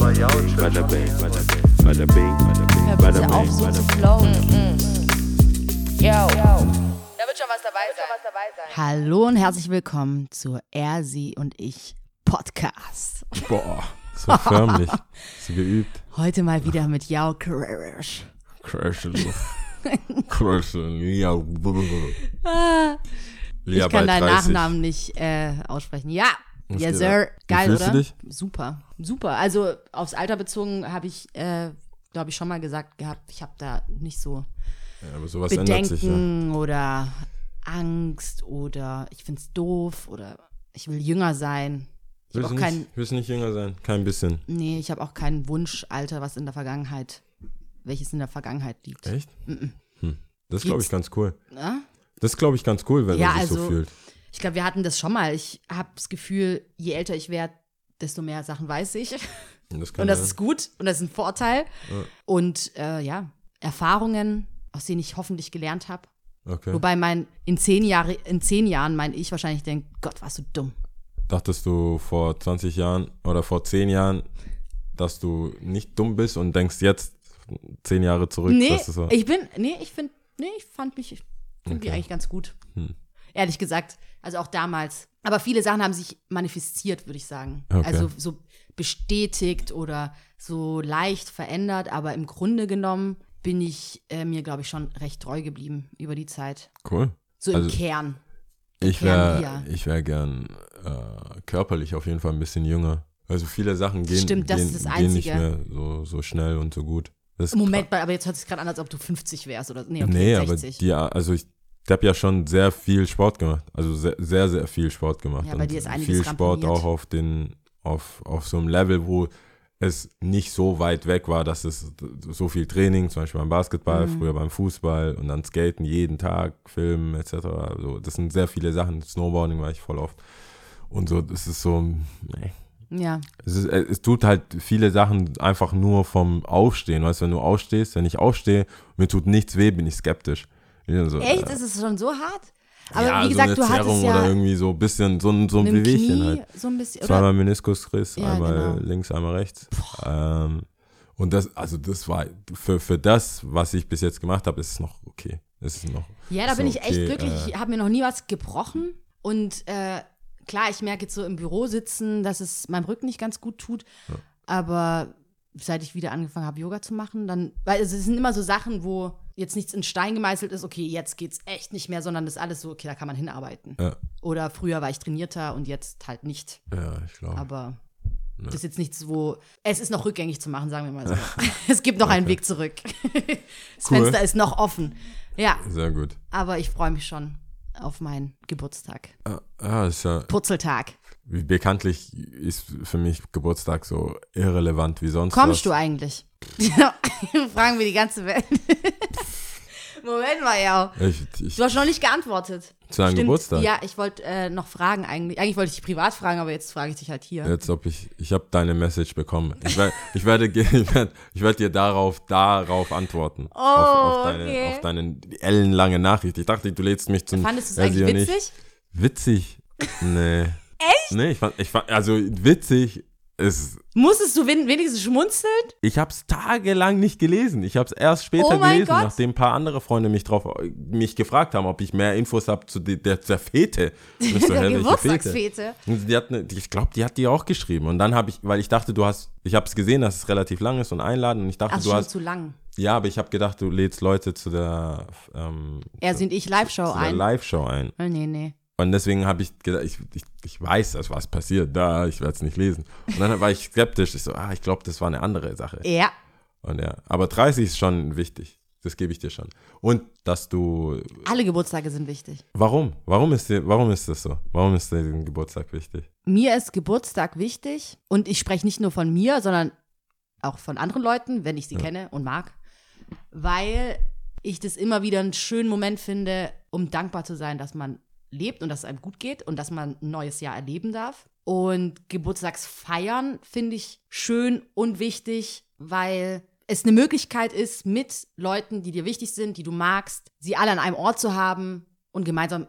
Bada bing, bada bing, bada bing, auf, so zu flowen. Yo. Da wird schon was dabei sein. Hallo und herzlich willkommen zur Er, Sie und Ich Podcast. Boah, so förmlich. so geübt. Heute mal wieder mit Yao Crash. Crashen. Crashen. Ja. Ah, Lia ich kann deinen 30. Nachnamen nicht äh, aussprechen. Ja, yes, sir. Geil, oder? Super, super. Also aufs Alter bezogen habe ich, äh, glaube ich, schon mal gesagt gehabt, ich habe da nicht so Ja, aber sowas ändert sich ja. Bedenken oder Angst oder ich finde es doof oder ich will jünger sein. Ich Willst auch kein, nicht, willst nicht jünger sein? Kein bisschen. nee, ich habe auch kein Wunschalter, was in der Vergangenheit, welches in der Vergangenheit liegt. Echt? Hm. Das glaube ich ganz cool. Ja? Das glaube ich ganz cool, wenn Ja, man sich so also- fühlt. Ich glaube, wir hatten das schon mal. Ich habe das Gefühl, je älter ich werde, desto mehr Sachen weiß ich. Und das, Und das sein. ist gut und das ist ein Vorteil. Ja. Und äh, ja, Erfahrungen, aus denen ich hoffentlich gelernt habe. Okay. Wobei mein in zehn, Jahre, in zehn Jahren mein Ich wahrscheinlich denkt, Gott, warst du dumm. Dachtest du vor 20 Jahren oder vor 10 Jahren, dass du nicht dumm bist und denkst jetzt 10 Jahre zurück, Nee, dass du so. ich bin, nee, ich finde, nee, ich fand mich irgendwie Okay. eigentlich ganz gut. Hm. Ehrlich gesagt, also auch damals. Aber viele Sachen haben sich manifestiert, würde ich sagen. Okay. Also so bestätigt oder so leicht verändert, aber im Grunde genommen bin ich äh, mir, glaube ich, schon recht treu geblieben über die Zeit. cool. So Also- im Kern. Ich wäre wär gern äh, körperlich auf jeden Fall ein bisschen jünger. Also viele Sachen gehen, Stimmt, das gehen, ist das gehen nicht Einzige. mehr so, so schnell und so gut. Moment, aber jetzt hört es sich gerade an, als ob du 50 wärst oder nee, okay, nee, 60. aber die, also ich habe ja schon sehr viel Sport gemacht. Also sehr, sehr, sehr viel Sport gemacht. Ja, bei dir ist einiges viel Sport ramponiert. auch auf den, auf, auf so einem Level, wo es nicht so weit weg war, dass es so viel Training, zum Beispiel beim Basketball, Mhm. früher beim Fußball und dann Skaten jeden Tag, Filmen etc. Also das sind sehr viele Sachen. Snowboarding war ich voll oft. Und so, das ist so, nee. ja, Es, ist, äh, es tut halt viele Sachen einfach nur vom Aufstehen. Weißt du, wenn du aufstehst, wenn ich aufstehe, mir tut nichts weh, bin ich skeptisch. So, echt? Ist es schon so hart? Aber ja, wie gesagt, so du eine hattest Zerrung ja oder irgendwie so ein bisschen, so ein, so ein Bewegchen Knie halt. so ein bisschen. Zweimal Meniskusriss, Ja, einmal genau. links, einmal rechts. Ähm, und das, also das war, für, für das, was ich bis jetzt gemacht habe, ist es noch okay. Es ist noch, Ja, da bin ich echt okay, glücklich. äh, Ich habe mir noch nie was gebrochen. Und äh, klar, ich merke jetzt so im Büro sitzen, dass es meinem Rücken nicht ganz gut tut. Aber seit ich wieder angefangen habe, Yoga zu machen, dann, weil es sind immer so Sachen, wo jetzt nichts in Stein gemeißelt ist, okay, jetzt geht's echt nicht mehr, sondern das ist alles so, okay, da kann man hinarbeiten. Ja, Oder früher war ich trainierter und jetzt halt nicht. ja, ich glaube. Aber das ist jetzt nichts, wo. Es ist noch rückgängig zu machen, sagen wir mal so. es gibt noch einen Weg zurück. das Cool. Fenster ist noch offen. Ja, Sehr gut. aber ich freue mich schon auf meinen Geburtstag. Ah, ah, ist ja, Purzeltag. wie bekanntlich ist für mich Geburtstag so irrelevant wie sonst Kommst was. du eigentlich? Ja, fragen wir die ganze Welt. Moment mal, ja. Ich, ich, Du hast noch nicht geantwortet. zu einem Stimmt. Geburtstag? Ja, ich wollte äh, noch fragen eigentlich. Eigentlich wollte ich dich privat fragen, aber jetzt frage ich dich halt hier. Jetzt, ob ich, ich habe deine Message bekommen. Ich, wer, ich werde, ich werde, ich werde dir darauf, darauf antworten. auf, auf, deine, Oh, okay. auf deine ellenlange Nachricht. Ich dachte, du lädst mich zum. Fandest du es eigentlich witzig? Witzig? Nee. Echt? Nee, ich fand, ich fand, also witzig ist, Musstest du wen wenigstens schmunzeln? ich habe es tagelang nicht gelesen. Ich habe es erst später Oh gelesen, Gott. nachdem ein paar andere Freunde mich drauf, mich gefragt haben, ob ich mehr Infos habe zu der, der, der Fete. Und ich so, Der Geburtstagsfete. Und Die hat ne, ich glaube, die hat die auch geschrieben. Und dann habe ich, weil ich dachte, du hast, ich habe es gesehen, dass es relativ lang ist und einladen. Und ich dachte, Ach, du hast, zu lang. ja, aber ich habe gedacht, du lädst Leute zu der, ähm, Er sind ich Live-Show ein. Live-Show ein. Oh, nee, nee. Und deswegen habe ich gedacht, ich, ich, ich weiß, dass was passiert, da, ich werde es nicht lesen. Und dann war ich skeptisch. Ich so, ah, ich glaube, das war eine andere Sache. Ja. Und ja, aber 30 ist schon wichtig. Das gebe ich dir schon. Und dass du, Alle Geburtstage sind wichtig. warum? Warum ist dir, warum ist das so? Warum ist dir den Geburtstag wichtig? Mir ist Geburtstag wichtig und ich spreche nicht nur von mir, sondern auch von anderen Leuten, wenn ich sie kenne und mag, weil ich das immer wieder einen schönen Moment finde, um dankbar zu sein, dass man lebt und dass es einem gut geht und dass man ein neues Jahr erleben darf. Und Geburtstagsfeiern finde ich schön und wichtig, weil es eine Möglichkeit ist, mit Leuten, die dir wichtig sind, die du magst, sie alle an einem Ort zu haben und gemeinsam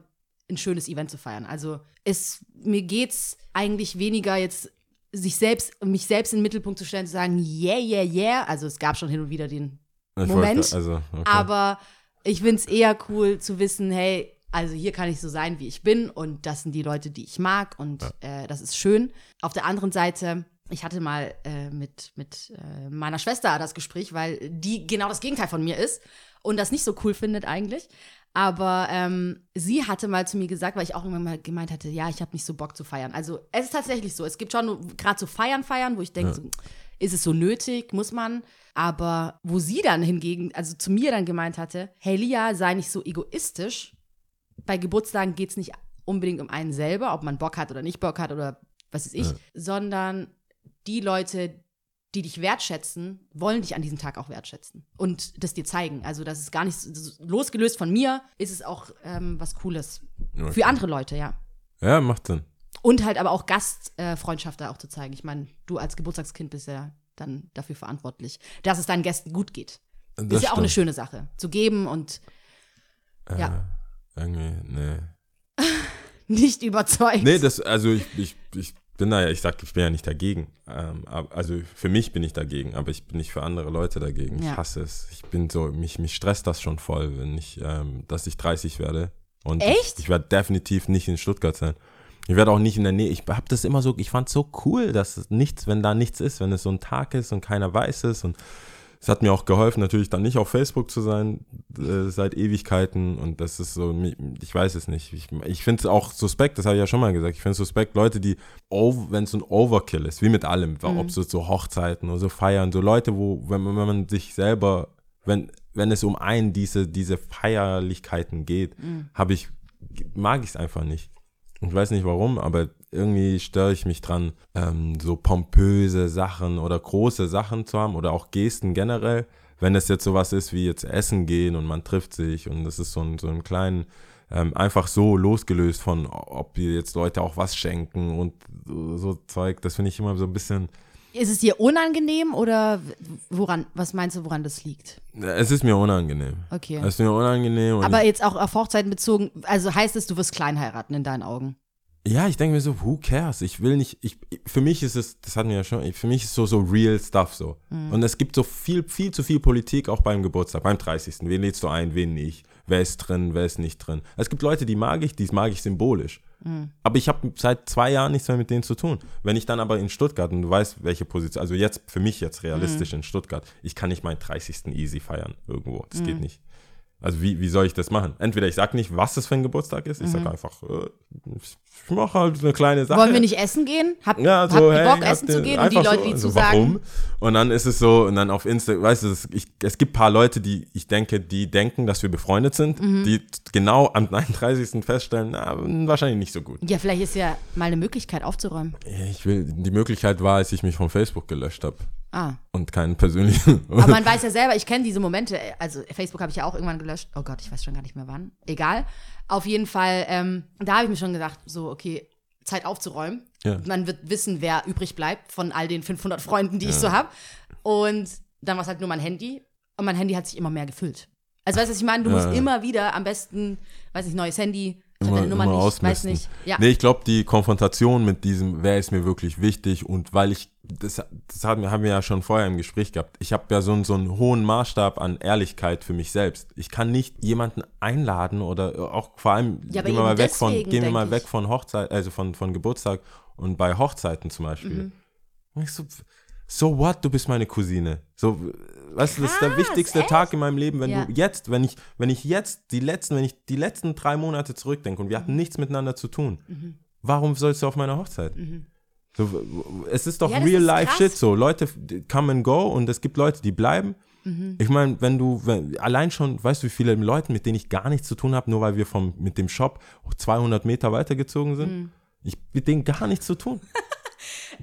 ein schönes Event zu feiern. Also es, mir geht's eigentlich weniger jetzt sich selbst, mich selbst in den Mittelpunkt zu stellen, zu sagen, yeah, yeah, yeah. Also es gab schon hin und wieder den Ich Moment, wollte- also, okay. Aber ich finde es eher cool zu wissen, hey, also hier kann ich so sein, wie ich bin und das sind die Leute, die ich mag und äh, das ist schön. Auf der anderen Seite, ich hatte mal äh, mit, mit äh, meiner Schwester das Gespräch, weil die genau das Gegenteil von mir ist und das nicht so cool findet eigentlich. Aber ähm, sie hatte mal zu mir gesagt, weil ich auch irgendwann mal gemeint hatte, ja, ich habe nicht so Bock zu feiern. Also es ist tatsächlich so. Es gibt schon gerade so Feiern, Feiern, wo ich denke, so, ist es so nötig, muss man. Aber wo sie dann hingegen, also zu mir dann gemeint hatte, hey Lia, sei nicht so egoistisch. Bei Geburtstagen geht es nicht unbedingt um einen selber, ob man Bock hat oder nicht Bock hat oder was weiß ich, sondern die Leute, die dich wertschätzen, wollen dich an diesem Tag auch wertschätzen und das dir zeigen. Also das ist gar nicht losgelöst von mir, ist es auch ähm, was Cooles Okay. für andere Leute, ja. Ja, macht Sinn. Und halt aber auch Gastfreundschaft äh, da auch zu zeigen. Ich meine, du als Geburtstagskind bist ja dann dafür verantwortlich, dass es deinen Gästen gut geht. Das ist ja auch eine stimmt. schöne Sache. Zu geben und ja, Irgendwie, nee. nicht überzeugt. Nee, das, also ich, ich, ich bin da ja, ich sag, ich bin ja nicht dagegen. Ähm, also für mich bin ich dagegen, aber ich bin nicht für andere Leute dagegen. Ich Ja. hasse es. Ich bin so, mich, mich stresst das schon voll, wenn ich, ähm, dass ich 30 werde. Und Echt? Ich, ich werde definitiv nicht in Stuttgart sein. Ich werde auch nicht in der Nähe. Ich habe das immer so, ich fand so cool, dass es nichts, wenn da nichts ist, wenn es so ein Tag ist und keiner weiß es und es hat mir auch geholfen, natürlich dann nicht auf Facebook zu sein äh, seit Ewigkeiten und das ist so, ich weiß es nicht. Ich, ich finde es auch suspekt, das habe ich ja schon mal gesagt, ich finde es suspekt, Leute, die, wenn es ein Overkill ist, wie mit allem, ob es so, so Hochzeiten oder so Feiern, so Leute, wo, wenn, man- wenn man sich selber, wenn, wenn es um einen diese, diese Feierlichkeiten geht, habe ich, mag ich es einfach nicht. Ich weiß nicht warum, aber irgendwie störe ich mich dran, ähm, so pompöse Sachen oder große Sachen zu haben oder auch Gesten generell. Wenn es jetzt sowas ist wie jetzt essen gehen und man trifft sich und das ist so ein, so ein kleinen, ähm, einfach so losgelöst von, ob wir jetzt Leute auch was schenken und so, so Zeug, das finde ich immer so ein bisschen, Ist es dir unangenehm oder woran, was meinst du, woran das liegt? es ist mir unangenehm. Okay. Es ist mir unangenehm. Aber jetzt auch auf Hochzeiten bezogen, also heißt es, du wirst klein heiraten in deinen Augen? Ja, ich denke mir so, who cares? Ich will nicht, ich, für mich ist es, das hatten wir ja schon, für mich ist so, so real stuff so. Und es gibt so viel, viel zu viel Politik auch beim Geburtstag, beim 30. Wen lädst du ein, wen nicht? Wer ist drin, wer ist nicht drin? Es gibt Leute, die mag ich, die mag ich symbolisch. Aber ich habe seit zwei Jahren nichts mehr mit denen zu tun. Wenn ich dann aber in Stuttgart, und du weißt, welche Position, also jetzt für mich jetzt realistisch in Stuttgart, ich kann nicht meinen 30. easy feiern irgendwo. Das geht nicht. Also wie, wie soll ich das machen? Entweder ich sage nicht, was das für ein Geburtstag ist, ich sage einfach, äh, ich mache halt eine kleine Sache. Wollen wir nicht essen gehen? Hab, Ja, habt so, ihr hey, Bock, essen zu gehen? Und die Leute, so, die zu so, sagen, Warum? Und dann ist es so, und dann auf Insta, weißt du, es, ich, es gibt ein paar Leute, die, ich denke, die denken, dass wir befreundet sind, Mhm. die genau am 39. feststellen, na, wahrscheinlich nicht so gut. ja, vielleicht ist ja mal eine Möglichkeit aufzuräumen. Ich will, die Möglichkeit war, als ich mich von Facebook gelöscht habe Ah. und keinen persönlichen. Aber man weiß ja selber, ich kenne diese Momente, also Facebook habe ich ja auch irgendwann gelöscht. Oh Gott, ich weiß schon gar nicht mehr wann. Egal. Auf jeden Fall, ähm, da habe ich mir schon gedacht, so, okay, Zeit aufzuräumen. Ja. Man wird wissen, wer übrig bleibt von all den 500 Freunden, die ich so habe. Und dann war es halt nur mein Handy. Und mein Handy hat sich immer mehr gefüllt. Also weißt du, was ich meine? Du Ja, musst ja. immer wieder am besten, weiß nicht, neues Handy, immer, immer nicht, weiß ausmisten. nicht. Ja. Nee, ich glaube, die Konfrontation mit diesem, wer ist mir wirklich wichtig und weil ich, das, das haben, wir- haben wir ja schon vorher im Gespräch gehabt, ich habe ja so, einen- so einen hohen Maßstab an Ehrlichkeit für mich selbst. Ich kann nicht jemanden einladen oder auch vor allem, Ja, gehen wir mal weg von, gehen wir mal weg von Hochzeit, also von, von Geburtstag und bei Hochzeiten zum Beispiel. Mhm. Und ich so, so what, du bist meine Cousine. So, weißt du, das ist der wichtigste echt? Tag in meinem Leben, wenn Ja. du jetzt, wenn ich, wenn ich jetzt die letzten, wenn ich die letzten drei Monate zurückdenke und wir Mhm. hatten nichts miteinander zu tun, warum sollst du auf meiner Hochzeit? So, w- w- es ist doch Mhm. Ja, real ist life krass. shit so. Leute come and go und es gibt Leute, die bleiben. Mhm. Ich meine, wenn du, wenn, allein schon, weißt du, wie viele Leute, mit denen ich gar nichts zu tun habe, nur weil wir vom, mit dem Shop 200 Meter weitergezogen sind? Mhm. Ich mit denen gar nichts zu tun.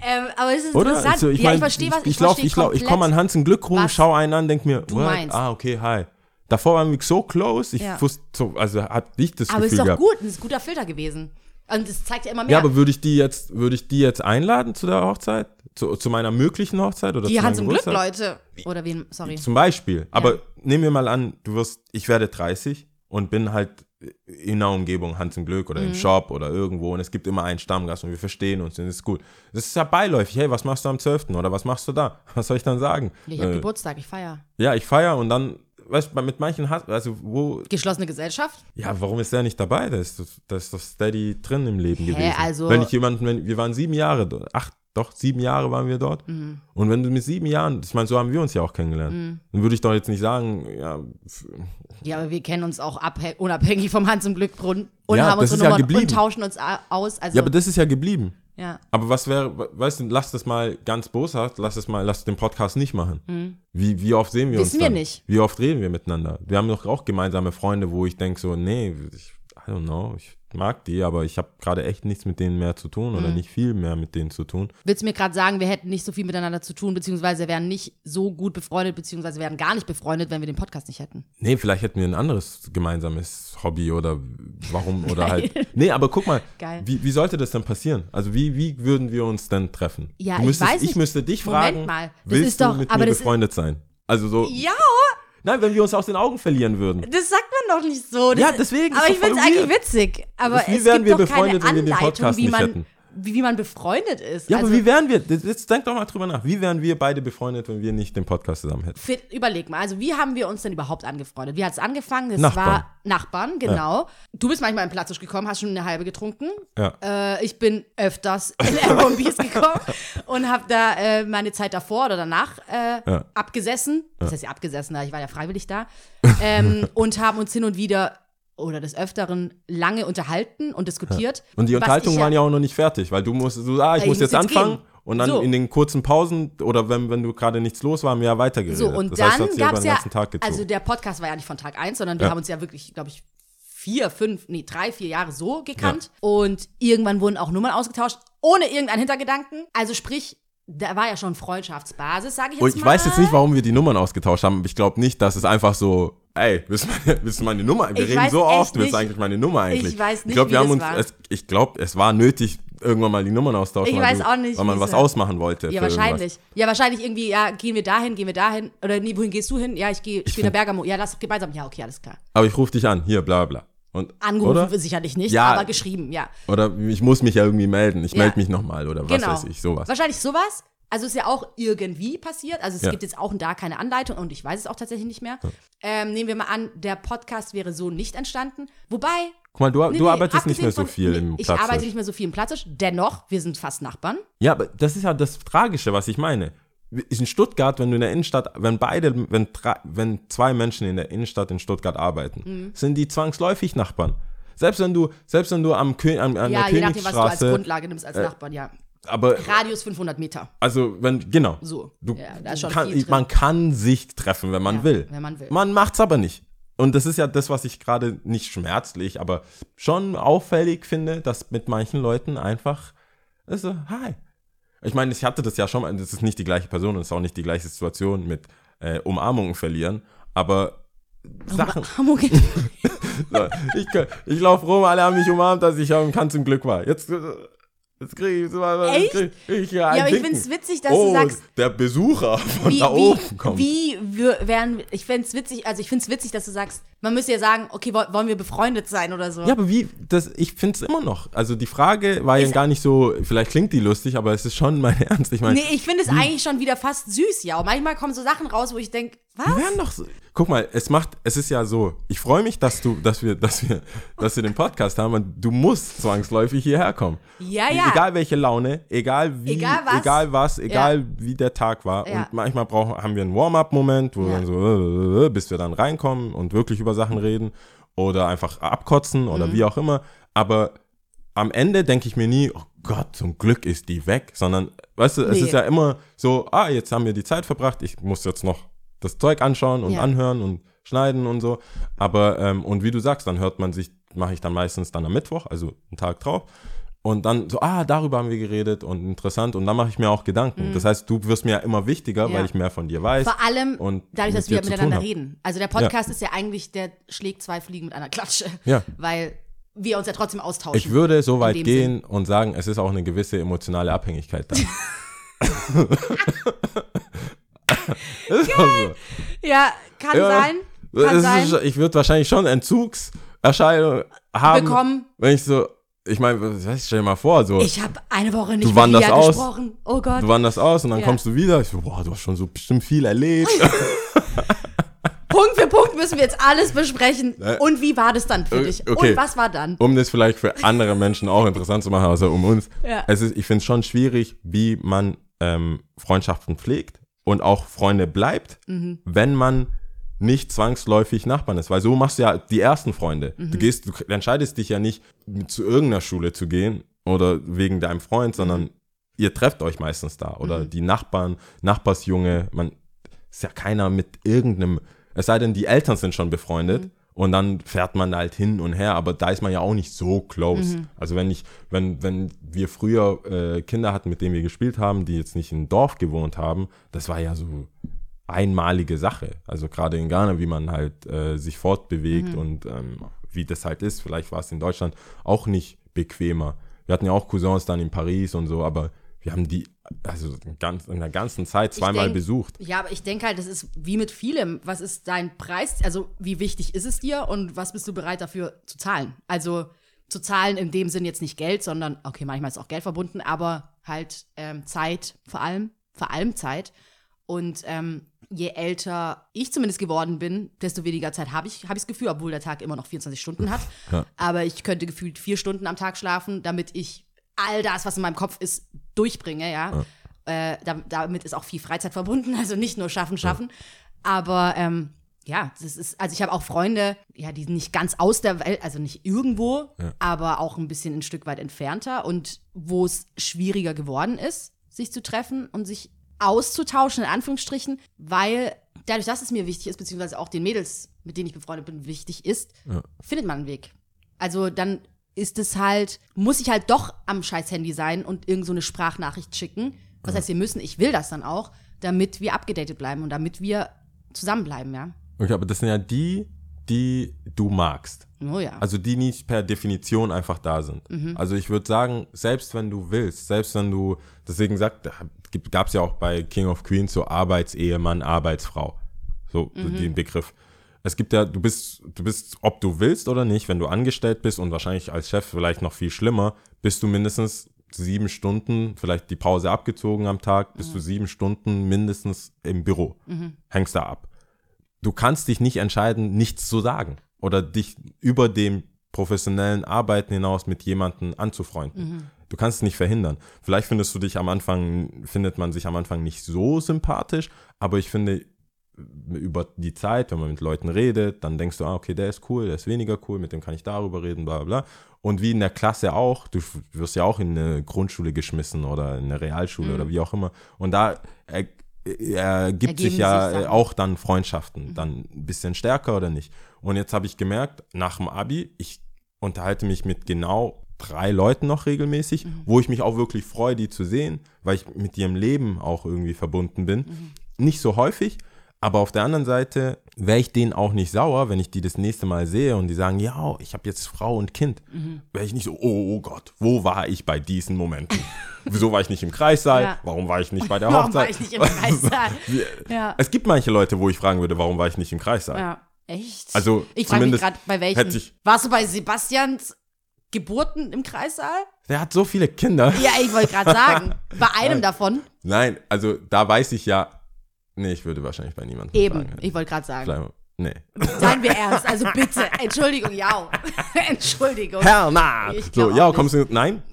Ähm, aber es ist Oder? interessant. Also, ich ja, mein, ich verstehe, was ich, ich lauf, verstehe ich, lauf, ich komme an. Hans in Glück rum, was schau einen an, denk mir, ah, okay, hi. Davor waren wir so close, ich Ja. wusste, so, also hat nicht das Aber ist Gefühl doch gehabt. gut, das ist ein guter Filter gewesen. Und das zeigt ja immer mehr. Ja, aber würde ich die jetzt, würde ich die jetzt einladen zu der Hochzeit? Zu, zu meiner möglichen Hochzeit oder die Hans im Glück? Leute. Oder wen, sorry. Zum Beispiel. Aber nehmen wir mal an, du wirst, ich werde 30 und bin halt in der Umgebung Hans im Glück Mhm. oder im Shop oder irgendwo und es gibt immer einen Stammgast und wir verstehen uns und das ist gut. Das ist ja beiläufig. Hey, was machst du am 12. oder was machst du da? Was soll ich dann sagen? Ich habe Äh, Geburtstag, ich feiere. ja, ich feiere und dann, weißt du, mit manchen, hast- also wo, Geschlossene Gesellschaft? ja, warum ist der nicht dabei? Der ist, der ist doch steady drin im Leben Hä, gewesen. also- wenn ich jemanden, wenn, wir waren sieben Jahre dort, acht, doch, sieben Jahre waren wir dort. Mhm. Und wenn du mit sieben Jahren, ich meine, so haben wir uns ja auch kennengelernt, dann würde ich doch jetzt nicht sagen, ja, Ja, aber wir kennen uns auch abhä- unabhängig vom Hans im Glück und, und Ja, haben das unsere ja Nummern geblieben. und tauschen uns aus. Also, ja, aber das ist ja geblieben. ja. Aber was wäre, weißt du, lass das mal ganz boshaft, lass es mal, lass den Podcast nicht machen. Wie, wie oft sehen wir Mhm. Wissen uns? wir dann? nicht. Wie oft reden wir miteinander? Wir haben doch auch gemeinsame Freunde, wo ich denke so, nee, ich, I don't know, ich mag die, aber ich habe gerade echt nichts mit denen mehr zu tun Mhm. oder nicht viel mehr mit denen zu tun. Willst du mir gerade sagen, wir hätten nicht so viel miteinander zu tun, beziehungsweise wären nicht so gut befreundet, beziehungsweise wären gar nicht befreundet, wenn wir den Podcast nicht hätten? Nee, vielleicht hätten wir ein anderes gemeinsames Hobby oder warum oder halt. Nee, aber guck mal, Geil. wie, wie sollte das denn passieren? Also wie, wie würden wir uns denn treffen? Ja, du ich müsstest, weiß nicht. Ich müsste dich Moment fragen, mal, das willst ist doch- du mit aber mir befreundet sein? Also so, Ja, nein, wenn wir uns aus den Augen verlieren würden. das sagt man doch nicht so. Das Ja, deswegen Aber ich finde es eigentlich witzig. Aber Das- wie es wären gibt wir befreundet, wenn wir den Anleitung, Podcast wie nicht man, hätten? Wie, wie man befreundet ist. Ja, also, aber wie wären wir? Jetzt denk doch mal drüber nach. Wie wären wir beide befreundet, wenn wir nicht den Podcast zusammen hätten? Fit, überleg mal, also wie haben wir uns denn überhaupt angefreundet? Wie hat es angefangen? Das Nachbarn. war Nachbarn, genau. Du bist manchmal in Platztisch gekommen, hast schon eine halbe getrunken. Ja. Äh, ich bin öfters in Airbnbs gekommen und habe da äh, meine Zeit davor oder danach äh, Ja. abgesessen. Das heißt ja abgesessen, ich war ja freiwillig da. ähm, und haben uns hin und wieder oder des Öfteren lange unterhalten und diskutiert. Und die Unterhaltungen ich waren ja auch noch nicht fertig, weil du musst, du, ah, ich, Ich muss muss jetzt jetzt anfangen gehen. und dann So. in den kurzen Pausen oder wenn, wenn du gerade nichts los war, haben wir ja weitergeredet. So, und das heißt, dann sich gab es den ja, ganzen Tag gezogen. also der Podcast war ja nicht von Tag 1, sondern wir Ja. haben uns ja wirklich, glaube ich, vier, fünf, nee, drei, vier Jahre so gekannt. Und irgendwann wurden auch Nummern ausgetauscht, ohne irgendeinen Hintergedanken. Also sprich, da war ja schon Freundschaftsbasis, sage ich jetzt Und ich mal. weiß jetzt nicht, warum wir die Nummern ausgetauscht haben. Ich glaube nicht, dass es einfach so, ey, willst du meine, willst du meine Nummer? Wir Ich reden so oft, willst du nicht. eigentlich meine Nummer eigentlich? Ich weiß nicht, Ich glaube, wie wir haben uns, war. es, ich glaube, es war nötig, irgendwann mal die Nummern austauschen. Ich weiß du, auch nicht, Weil man was ausmachen wollte. Ja, wahrscheinlich. Ja, wahrscheinlich irgendwie, ja, gehen wir dahin, gehen wir dahin. Oder nee, wohin gehst du hin? Ja, ich gehe, der Bergamo. Ja, lass gemeinsam. Ja, okay, alles klar. Irgendwas. Aber ich rufe dich an, hier, bla bla. Und, Angerufen oder? sicherlich nicht, Ja. aber geschrieben, ja. Oder ich muss mich ja irgendwie melden. Ich Ja. melde mich nochmal oder was Genau. weiß ich, sowas. Wahrscheinlich sowas. Also ist ja auch irgendwie passiert. Also es Ja. gibt jetzt auch da keine Anleitung und ich weiß es auch tatsächlich nicht mehr. Ähm, nehmen wir mal an, der Podcast wäre so nicht entstanden. Wobei. Guck mal, du, nee, du nee, arbeitest nicht abgesehen mehr so von- viel nee, im Ich Platz. arbeite nicht mehr so viel im Platztisch. Dennoch, wir sind fast Nachbarn. Ja, aber das ist ja das Tragische, was ich meine. In Stuttgart, wenn du in der Innenstadt, wenn beide, wenn, drei, wenn zwei Menschen in der Innenstadt in Stuttgart arbeiten, Mhm. sind die zwangsläufig Nachbarn. Selbst wenn du, selbst wenn du am Kö an, an ja, der je nachdem, was du als Königsstraße, Grundlage nimmst als Nachbarn, ja. Aber Radius 500 Meter. also wenn genau, So. du, ja, schon kann, man kann sich treffen, wenn man Ja, will. wenn man will. Man macht's aber nicht. Und das ist ja das, was ich gerade nicht schmerzlich, aber schon auffällig finde, dass mit manchen Leuten einfach, also, hi. Ich meine, ich hatte das ja schon mal, das ist nicht die gleiche Person und es ist auch nicht die gleiche Situation mit äh, Umarmungen verlieren, aber Sachen. Hamburg. So, ich ich laufe rum, alle haben mich umarmt, dass ich am Kanz zum Glück war. Jetzt, äh, jetzt kriege ich, jetzt Echt? krieg ich ja, Ja, aber ich Dicken. find's witzig, dass oh, du sagst, der Besucher von wie, da oben kommt. wie, wie wür- wären, ich fände es witzig, also ich finde es witzig, dass du sagst, man müsste ja sagen, okay, woll- wollen wir befreundet sein oder so. Ja, aber wie, das, ich finde es immer noch. Also die Frage war ja Ist- gar nicht so, vielleicht klingt die lustig, aber es ist schon mein Ernst. Ich meine, Nee, ich finde es eigentlich schon wieder fast süß, ja. Und manchmal kommen so Sachen raus, wo ich denke, was? wir werden doch so. Guck mal, es macht, es ist ja so, ich freue mich, dass du, dass wir, dass wir, dass wir den Podcast haben und du musst zwangsläufig hierher kommen. Ja, ja. Egal welche Laune, egal wie, Egal was. egal, was, egal wie der Tag war. Ja. Und manchmal brauchen, haben wir einen Warm-up-Moment, wo wir Ja. dann so, bis wir dann reinkommen und wirklich über Sachen reden oder einfach abkotzen Mhm. oder wie auch immer. Aber am Ende denke ich mir nie, oh Gott, zum Glück ist die weg, sondern, weißt du, es Nee. ist ja immer so, ah, jetzt haben wir die Zeit verbracht, ich muss jetzt noch das Zeug anschauen und Ja. anhören und schneiden und so. Aber, ähm, und wie du sagst, dann hört man sich, mache ich dann meistens dann am Mittwoch, also einen Tag drauf. Und dann so, ah, darüber haben wir geredet und interessant. Und dann mache ich mir auch Gedanken. Das heißt, du wirst mir ja immer wichtiger, Mhm. Ja. weil ich mehr von dir weiß. Vor allem und dadurch, dass wir miteinander reden. Also der Podcast ist ja eigentlich, der schlägt zwei Fliegen mit einer Klatsche. Ja. Weil wir uns ja trotzdem austauschen. Ich würde so weit gehen und sagen, es ist auch eine gewisse emotionale Abhängigkeit da. ist auch so. Ja, kann Ja. sein. Kann sein. ist, ich würde wahrscheinlich schon Entzugs, Erscheinungen haben. Bekommen. Wenn ich so, ich meine, stell dir mal vor, so, Ich habe eine Woche nicht Du mit wanderst aus. gesprochen. Oh Gott. du wanderst aus und dann Ja. kommst du wieder. Ich so, boah, du hast schon so bestimmt viel erlebt. Punkt für Punkt müssen wir jetzt alles besprechen. Äh, Und wie war das dann für äh, dich? okay. Und was war dann? um das vielleicht für andere Menschen auch interessant zu machen, außer um uns. Ja. Es ist, ich finde es schon schwierig, wie man ähm, Freundschaften pflegt und auch Freunde bleibt, Mhm. wenn man nicht zwangsläufig Nachbarn ist. Weil so machst du ja die ersten Freunde. Mhm. Du gehst, du entscheidest dich ja nicht, zu irgendeiner Schule zu gehen oder wegen deinem Freund, sondern ihr trefft euch meistens da. Oder Mhm. die Nachbarn, Nachbarsjunge, man ist ja keiner mit irgendeinem, es sei denn, die Eltern sind schon befreundet Mhm. Und dann fährt man halt hin und her, aber da ist man ja auch nicht so close. Mhm. Also wenn ich, wenn, wenn wir früher äh, Kinder hatten, mit denen wir gespielt haben, die jetzt nicht im Dorf gewohnt haben, das war ja so einmalige Sache. Also gerade in Ghana, wie man halt äh, sich fortbewegt Mhm. und ähm, wie das halt ist. Vielleicht war es in Deutschland auch nicht bequemer. Wir hatten ja auch Cousins dann in Paris und so, aber wir haben die also ganz, in der ganzen Zeit zweimal denk- besucht. Ja, aber ich denke halt, das ist wie mit vielem. Was ist dein Preis? Also, wie wichtig ist es dir und was bist du bereit dafür zu zahlen? Also, zu zahlen in dem Sinn jetzt nicht Geld, sondern, okay, manchmal ist auch Geld verbunden, aber halt ähm, Zeit vor allem, vor allem Zeit. Und ähm, je älter ich zumindest geworden bin, desto weniger Zeit habe ich, habe ich das Gefühl, obwohl der Tag immer noch 24 Stunden hat. Ja. Aber ich könnte gefühlt vier Stunden am Tag schlafen, damit ich all das, was in meinem Kopf ist, durchbringe, ja. Äh, da, damit ist auch viel Freizeit verbunden, also nicht nur schaffen, schaffen. Aber ähm, ja, das ist, also ich habe auch Freunde, ja, die sind nicht ganz aus der Welt, also nicht irgendwo, aber auch ein bisschen ein Stück weit entfernter und wo es schwieriger geworden ist, sich zu treffen und sich auszutauschen, in Anführungsstrichen, weil dadurch, dass es mir wichtig ist, beziehungsweise auch den Mädels, mit denen ich befreundet bin, wichtig ist, findet man einen Weg. Also dann ist es halt, muss ich halt doch am scheiß Handy sein und irgend so eine Sprachnachricht schicken. Was heißt, wir müssen, ich will das dann auch, damit wir abgedatet bleiben und damit wir zusammenbleiben, ja. Okay, aber das sind ja die, die du magst. Oh ja. Also die nicht per Definition einfach da sind. Also ich würde sagen, selbst wenn du willst, selbst wenn du, deswegen sagt, gab es ja auch bei King of Queens so Arbeitsehemann, Arbeitsfrau. So den Begriff. Es gibt ja, du bist, du bist, ob du willst oder nicht, wenn du angestellt bist und wahrscheinlich als Chef vielleicht noch viel schlimmer, bist du mindestens sieben Stunden, vielleicht die Pause abgezogen am Tag, bist du sieben Stunden mindestens im Büro. Hängst da ab du kannst dich nicht entscheiden, nichts zu sagen oder dich über dem professionellen Arbeiten hinaus mit jemandem anzufreunden. Du kannst es nicht verhindern. Vielleicht findest du dich am Anfang, findet man sich am Anfang nicht so sympathisch, aber ich finde, über die Zeit, wenn man mit Leuten redet, dann denkst du, ah, okay, der ist cool, der ist weniger cool, mit dem kann ich darüber reden, bla bla. Und wie in der Klasse auch, du wirst ja auch in eine Grundschule geschmissen oder in eine Realschule oder wie auch immer. Und da er, ergibt sich ja sich auch dann Freundschaften, dann ein bisschen stärker oder nicht. Und jetzt habe ich gemerkt, nach dem Abi, ich unterhalte mich mit genau drei Leuten noch regelmäßig, wo ich mich auch wirklich freue, die zu sehen, weil ich mit ihrem Leben auch irgendwie verbunden bin. Nicht so häufig, aber auf der anderen Seite wäre ich denen auch nicht sauer, wenn ich die das nächste Mal sehe und die sagen, ja, ich habe jetzt Frau und Kind. Wäre ich nicht so, oh, oh Gott, wo war ich bei diesen Momenten? Wieso war ich nicht im Kreissaal? Ja. Warum war ich nicht bei der Warum Hochzeit? war ich nicht im Kreissaal? Ja. Es gibt manche Leute, wo ich fragen würde, warum war ich nicht im Kreissaal? Ja, echt? Also, ich frage mich gerade, bei welchen. ich- Warst du bei Sebastians Geburten im Kreissaal? Der hat so viele Kinder. Ja, ich wollte gerade sagen. Bei einem davon. Nein, also da weiß ich ja, nee, ich würde wahrscheinlich bei niemandem Eben, sagen. ich wollte gerade sagen. Vielleicht- Nee. Seien wir ernst, also bitte. Entschuldigung, ja. Entschuldigung. Hell nah. Ich So, ja, kommst du, nein?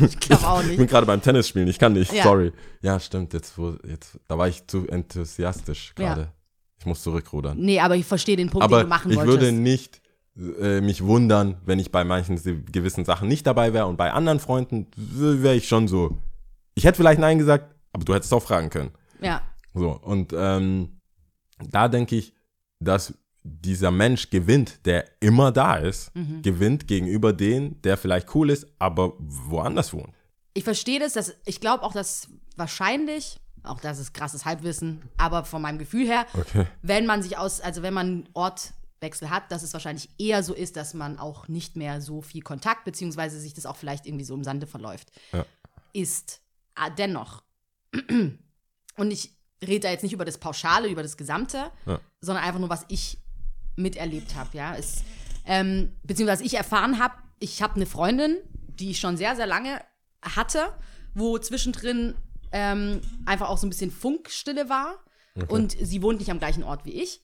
Ich glaube auch Ich bin nicht. gerade beim Tennis spielen, ich kann nicht, Ja. sorry. Ja, stimmt, jetzt, wo, jetzt, da war ich zu enthusiastisch gerade. Ja. Ich muss zurückrudern. Nee, aber ich verstehe den Punkt, Aber den du machen ich wolltest. würde nicht äh, mich wundern, wenn ich bei manchen se- gewissen Sachen nicht dabei wäre und bei anderen Freunden wäre ich schon so. Ich hätte vielleicht Nein gesagt, aber du hättest auch fragen können. ja. So, und ähm, da denke ich, dass dieser Mensch gewinnt, der immer da ist, Mhm. gewinnt gegenüber den, der vielleicht cool ist, aber woanders wohnt. Ich verstehe das, dass ich glaube auch, dass wahrscheinlich, auch das ist krasses Halbwissen, aber von meinem Gefühl her, Okay. wenn man sich aus, also wenn man einen Ortwechsel hat, dass es wahrscheinlich eher so ist, dass man auch nicht mehr so viel Kontakt, beziehungsweise sich das auch vielleicht irgendwie so im Sande verläuft. Ja. Ist ah, dennoch. Und ich rede da jetzt nicht über das Pauschale, über das Gesamte, Ja. sondern einfach nur, was ich miterlebt habe, ja. Es, Ähm, beziehungsweise ich erfahren habe, ich habe eine Freundin, die ich schon sehr, sehr lange hatte, wo zwischendrin ähm, einfach auch so ein bisschen Funkstille war. Und sie wohnt nicht am gleichen Ort wie ich.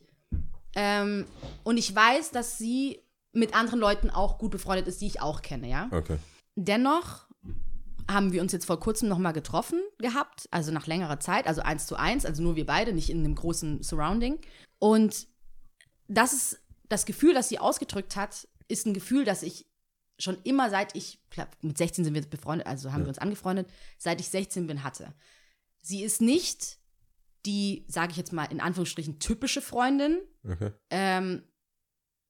Ähm, und ich weiß, dass sie mit anderen Leuten auch gut befreundet ist, die ich auch kenne, ja. Okay. Dennoch haben wir uns jetzt vor kurzem nochmal getroffen gehabt, also nach längerer Zeit, also eins zu eins, also nur wir beide, nicht in einem großen Surrounding. Und das ist das Gefühl, das sie ausgedrückt hat, ist ein Gefühl, das ich schon immer seit ich, mit 16 sind wir befreundet, also haben wir uns angefreundet, seit ich 16 bin hatte. Sie ist nicht die, sage ich jetzt mal in Anführungsstrichen, typische Freundin, Okay. ähm,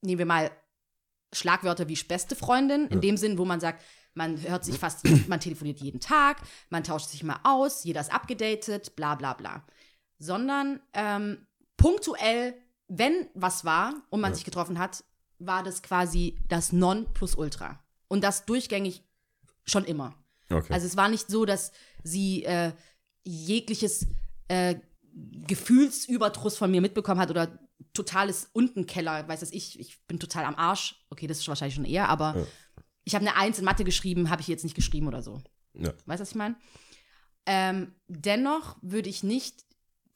nehmen wir mal Schlagwörter wie beste Freundin, in dem Sinn, wo man sagt, man hört sich fast, man telefoniert jeden Tag, man tauscht sich mal aus, jeder ist abgedatet, bla bla bla. Sondern ähm, punktuell, wenn was war und man sich getroffen hat, war das quasi das Non-Plus-Ultra. Und das durchgängig schon immer. Okay. Also es war nicht so, dass sie äh, jegliches äh, Gefühlsüberdruss von mir mitbekommen hat oder totales Untenkeller, weiß das ich, ich bin total am Arsch. Okay, das ist wahrscheinlich schon eher, aber Ja. Ich habe eine Eins in Mathe geschrieben, habe ich jetzt nicht geschrieben oder so. ja. Weißt du, was ich meine? Ähm, dennoch würde ich nicht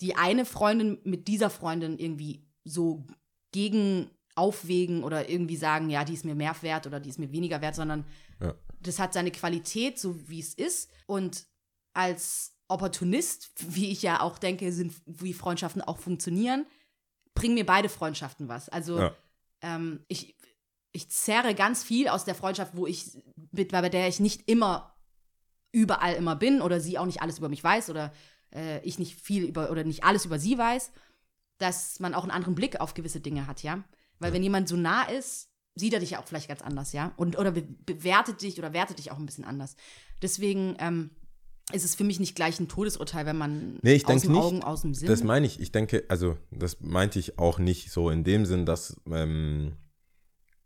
die eine Freundin mit dieser Freundin irgendwie so gegen aufwägen oder irgendwie sagen, ja, die ist mir mehr wert oder die ist mir weniger wert, sondern Ja. das hat seine Qualität, so wie es ist. Und als Opportunist, wie ich ja auch denke, sind, wie Freundschaften auch funktionieren, bringen mir beide Freundschaften was. Also Ja. ähm, ich, ich zerre ganz viel aus der Freundschaft, wo ich, mit, bei der ich nicht immer überall immer bin oder sie auch nicht alles über mich weiß oder äh, ich nicht viel über oder nicht alles über sie weiß, dass man auch einen anderen Blick auf gewisse Dinge hat, ja. Weil wenn jemand so nah ist, sieht er dich ja auch vielleicht ganz anders, ja. Und oder be bewertet dich oder wertet dich auch ein bisschen anders. Deswegen ähm, ist es für mich nicht gleich ein Todesurteil, wenn man Nee, ich aus dem nicht. Augen, aus dem Sinn. Das meine ich. Ich denke, also das meinte ich auch nicht so in dem Sinn, dass, ähm,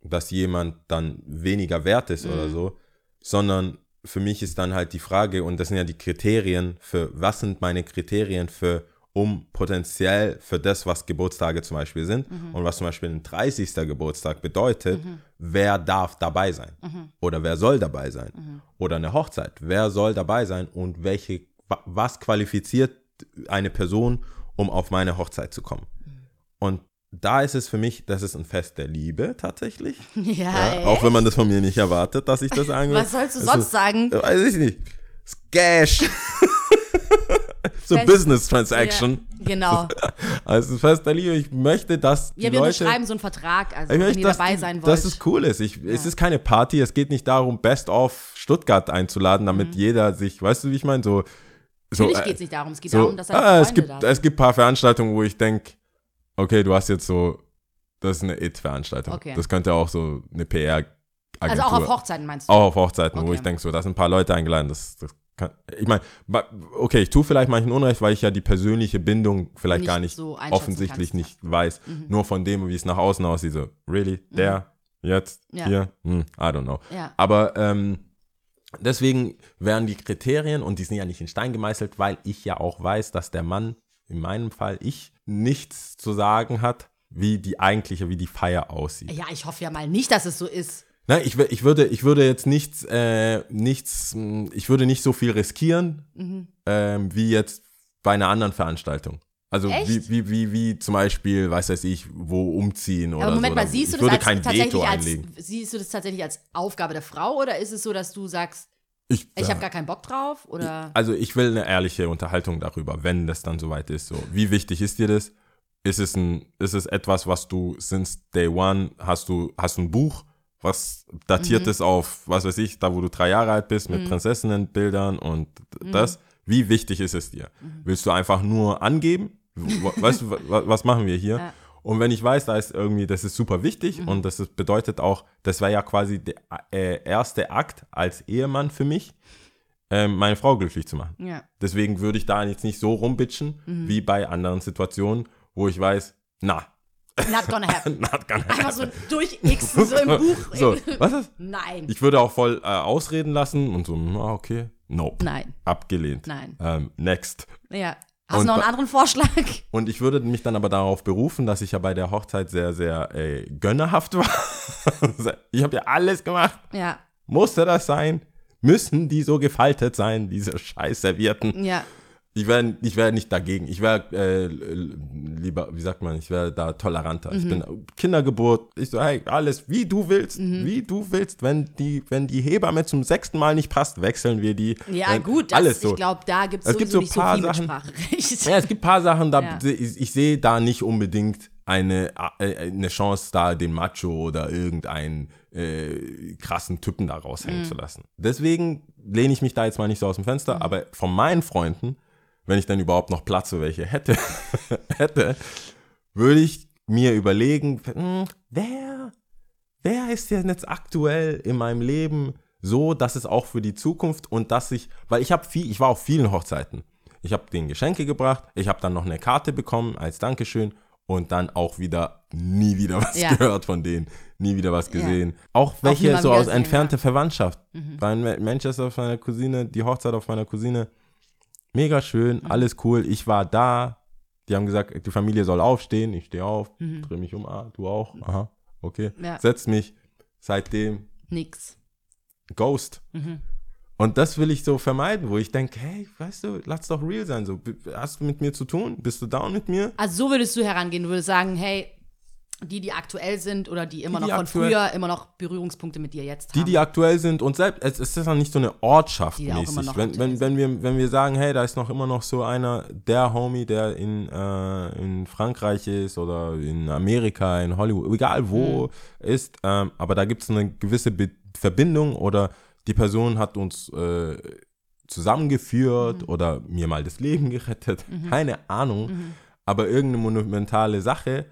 dass jemand dann weniger wert ist oder Mhm. so, sondern für mich ist dann halt die Frage, und das sind ja die Kriterien für, was sind meine Kriterien für, um potenziell für das, was Geburtstage zum Beispiel sind Mhm. und was zum Beispiel ein 30. Geburtstag bedeutet, wer darf dabei sein Mhm. oder wer soll dabei sein oder eine Hochzeit, wer soll dabei sein und welche, wa- was qualifiziert eine Person, um auf meine Hochzeit zu kommen. Und da ist es für mich, das ist ein Fest der Liebe tatsächlich. ja, Ja, auch wenn man das von mir nicht erwartet, dass ich das will. Was sollst du sonst ist- sagen? Weiß ich nicht. Scash. so Fest- Business Transaction. Ja, genau. Also Fest der Liebe, ich möchte, dass die Ja, wir Leute... unterschreiben so einen Vertrag, also Ich wenn möchte, ihr dabei sein wollt. dass es cool ist. Ich, Es ist keine Party, es geht nicht darum, Best of Stuttgart einzuladen, damit jeder sich, weißt du, wie ich meine, so... so Mhm. Natürlich äh, geht es nicht darum, es geht so, darum, dass deine ah, Freunde es gibt, es gibt ein paar Veranstaltungen, wo ich denke, okay, du hast jetzt so, das ist eine It-Veranstaltung. Okay. Das könnte auch so eine PR-Agentur. Also auch auf Hochzeiten meinst du? Auch auf Hochzeiten, wo Okay. ich denke, so, da sind ein paar Leute eingeladen. Das, das kann, ich meine, okay, ich tue vielleicht manchen Unrecht, weil ich ja die persönliche Bindung vielleicht Nicht gar nicht so offensichtlich kannst, nicht weiß. Nur von dem, wie es nach außen aussieht. So, really? Der? Jetzt? Ja. Hier? Hm, I don't know. Ja. Aber ähm, deswegen wären die Kriterien, und die sind ja nicht in Stein gemeißelt, weil ich ja auch weiß, dass der Mann, in meinem Fall ich, nichts zu sagen hat, wie die eigentliche, wie die Feier aussieht. Ja, ich hoffe ja mal nicht, dass es so ist. Nein, ich, ich, würde, ich würde jetzt nichts, äh, nichts, mh, ich würde nicht so viel riskieren, Mhm. ähm, wie jetzt bei einer anderen Veranstaltung. Also Echt? wie, wie, wie, wie zum Beispiel, weiß weiß ich, wo umziehen oder Aber Moment so. mal, siehst du ich das würde als, tatsächlich als, siehst du das tatsächlich als Aufgabe der Frau oder ist es so, dass du sagst, Ich, ich habe gar keinen Bock drauf oder Also ich will eine ehrliche Unterhaltung darüber, wenn das dann soweit ist. So, wie wichtig ist dir das? Ist es ein, ist es etwas, was du since day one hast du, hast du ein Buch, was datiert Mhm. ist auf, was weiß ich, da wo du drei Jahre alt bist, mit Prinzessinnenbildern und Mhm. das. Wie wichtig ist es dir? Willst du einfach nur angeben? Weißt du, wa- was machen wir hier? Ja. Und wenn ich weiß, da ist irgendwie, das ist super wichtig Mhm. und das ist, bedeutet auch, das wäre ja quasi der äh, erste Akt als Ehemann für mich, ähm, meine Frau glücklich zu machen. ja. Deswegen würde ich da jetzt nicht so rumbitchen, Mhm. wie bei anderen Situationen, wo ich weiß, na, Not gonna happen. not gonna Einfach happen. so durchxen, so im Buch. So, was ist? Nein. Ich würde auch voll äh, ausreden lassen und so, okay, nope, Nein. abgelehnt. Nein. Ähm, next. Ja. Hast du noch einen anderen Vorschlag? Und ich würde mich dann aber darauf berufen, dass ich ja bei der Hochzeit sehr, sehr äh, gönnerhaft war. ich habe ja alles gemacht. Ja, Musste das sein? Müssen die so gefaltet sein, diese scheiß Servierten? ja. Ich wäre ich wär nicht dagegen. Ich wäre äh, lieber, wie sagt man, ich wäre da toleranter. Mhm. Ich bin Kindergeburt. Ich so, hey, alles wie du willst, Mhm. wie du willst. Wenn die, wenn die Hebamme zum sechsten Mal nicht passt, wechseln wir die. Ja, Wenn- gut, das, alles so. ich glaube, da gibt Es gibt so nicht so paar viel mit Sachen- Sprachrecht. Ja, es gibt ein paar Sachen, da Ja. ich, ich sehe da nicht unbedingt eine, äh, eine Chance, da den Macho oder irgendeinen äh, krassen Typen da raushängen Mhm. zu lassen. Deswegen lehne ich mich da jetzt mal nicht so aus dem Fenster, Mhm. aber von meinen Freunden, wenn ich dann überhaupt noch Platz für welche hätte, hätte, würde ich mir überlegen, hm, wer, wer ist denn jetzt aktuell in meinem Leben so, dass es auch für die Zukunft und dass ich, weil ich habe viel, ich war auf vielen Hochzeiten. Ich habe denen Geschenke gebracht, ich habe dann noch eine Karte bekommen als Dankeschön und dann auch wieder nie wieder was Ja. gehört von denen, nie wieder was Ja. gesehen. Auch nie welche mal so aus wiedersehen, entfernte ja. Verwandtschaft. Bei in Manchester auf meiner Cousine, die Hochzeit auf meiner Cousine, mega schön, Mhm. alles cool. Ich war da. Die haben gesagt, die Familie soll aufstehen. Ich stehe auf, drehe mich um. Ah, du auch? Aha, okay. Mhm. Ja. Setz mich. Seitdem Nix. Ghost. Mhm. Und das will ich so vermeiden, wo ich denke, hey, weißt du, lass doch real sein. So, hast du mit mir zu tun? Bist du down mit mir? Also so würdest du herangehen, du würdest sagen, hey, die, die aktuell sind oder die immer Die, die noch von aktuell- früher immer noch Berührungspunkte mit dir jetzt Die, haben. die aktuell sind und selbst, es ist ja nicht so eine Ortschaft Die mäßig. Wenn, wenn, wenn, wir, wenn wir sagen, hey, da ist noch immer noch so einer, der Homie, der in, äh, in Frankreich ist oder in Amerika, in Hollywood, egal wo Mhm. ist, ähm, aber da gibt es eine gewisse Be Verbindung oder die Person hat uns äh, zusammengeführt Mhm. oder mir mal das Leben gerettet, keine Ahnung, Mhm. aber irgendeine monumentale Sache.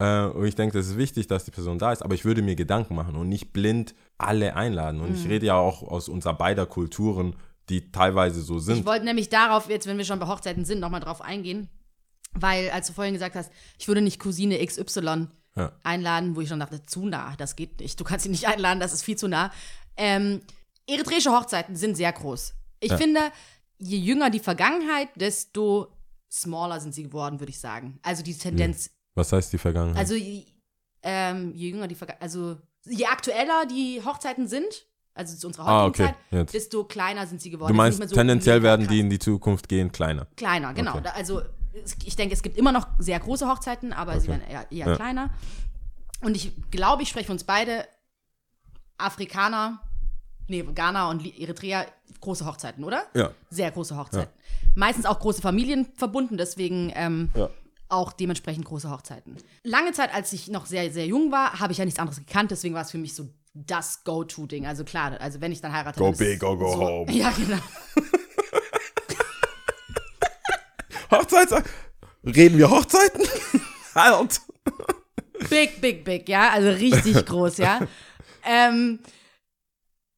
Äh, und ich denke, das ist wichtig, dass die Person da ist, aber ich würde mir Gedanken machen und nicht blind alle einladen. Und Mhm. ich rede ja auch aus unserer beider Kulturen, die teilweise so Ich sind. wollte nämlich darauf, jetzt, wenn wir schon bei Hochzeiten sind, nochmal drauf eingehen. Weil, als du vorhin gesagt hast, ich würde nicht Cousine XY Ja. einladen, wo ich schon dachte, zu nah, das geht nicht. Du kannst sie nicht einladen, das ist viel zu nah. Ähm, eritreische Hochzeiten sind sehr groß. Ich Ja. finde, je jünger die Vergangenheit, desto smaller sind sie geworden, würde ich sagen. Also die Tendenz, Was heißt die Vergangenheit? also je, ähm, je jünger die Vergangenheit, also je aktueller die Hochzeiten sind, also zu unserer ah, heutigen okay. Zeit, Jetzt. desto kleiner sind sie geworden. Du meinst, so tendenziell werden die in die Zukunft gehen kleiner. Kleiner, genau. Okay. Also ich denke, es gibt immer noch sehr große Hochzeiten, aber sie Okay. werden eher, eher Ja. kleiner. Und ich glaube, ich spreche für uns beide, Afrikaner, nee, Ghana und Eritrea, große Hochzeiten, oder? Ja. Sehr große Hochzeiten. Meistens auch große Familien verbunden, deswegen ähm, Ja. Auch dementsprechend große Hochzeiten. Lange Zeit, als ich noch sehr, sehr jung war, habe ich ja nichts anderes gekannt, deswegen war es für mich so das Go-To-Ding. Also klar, also wenn ich dann heirate. Go big or go so, home. Ja, genau. Hochzeits... Reden wir Hochzeiten? halt! Big, big, big, ja, also richtig groß, ja. Ähm,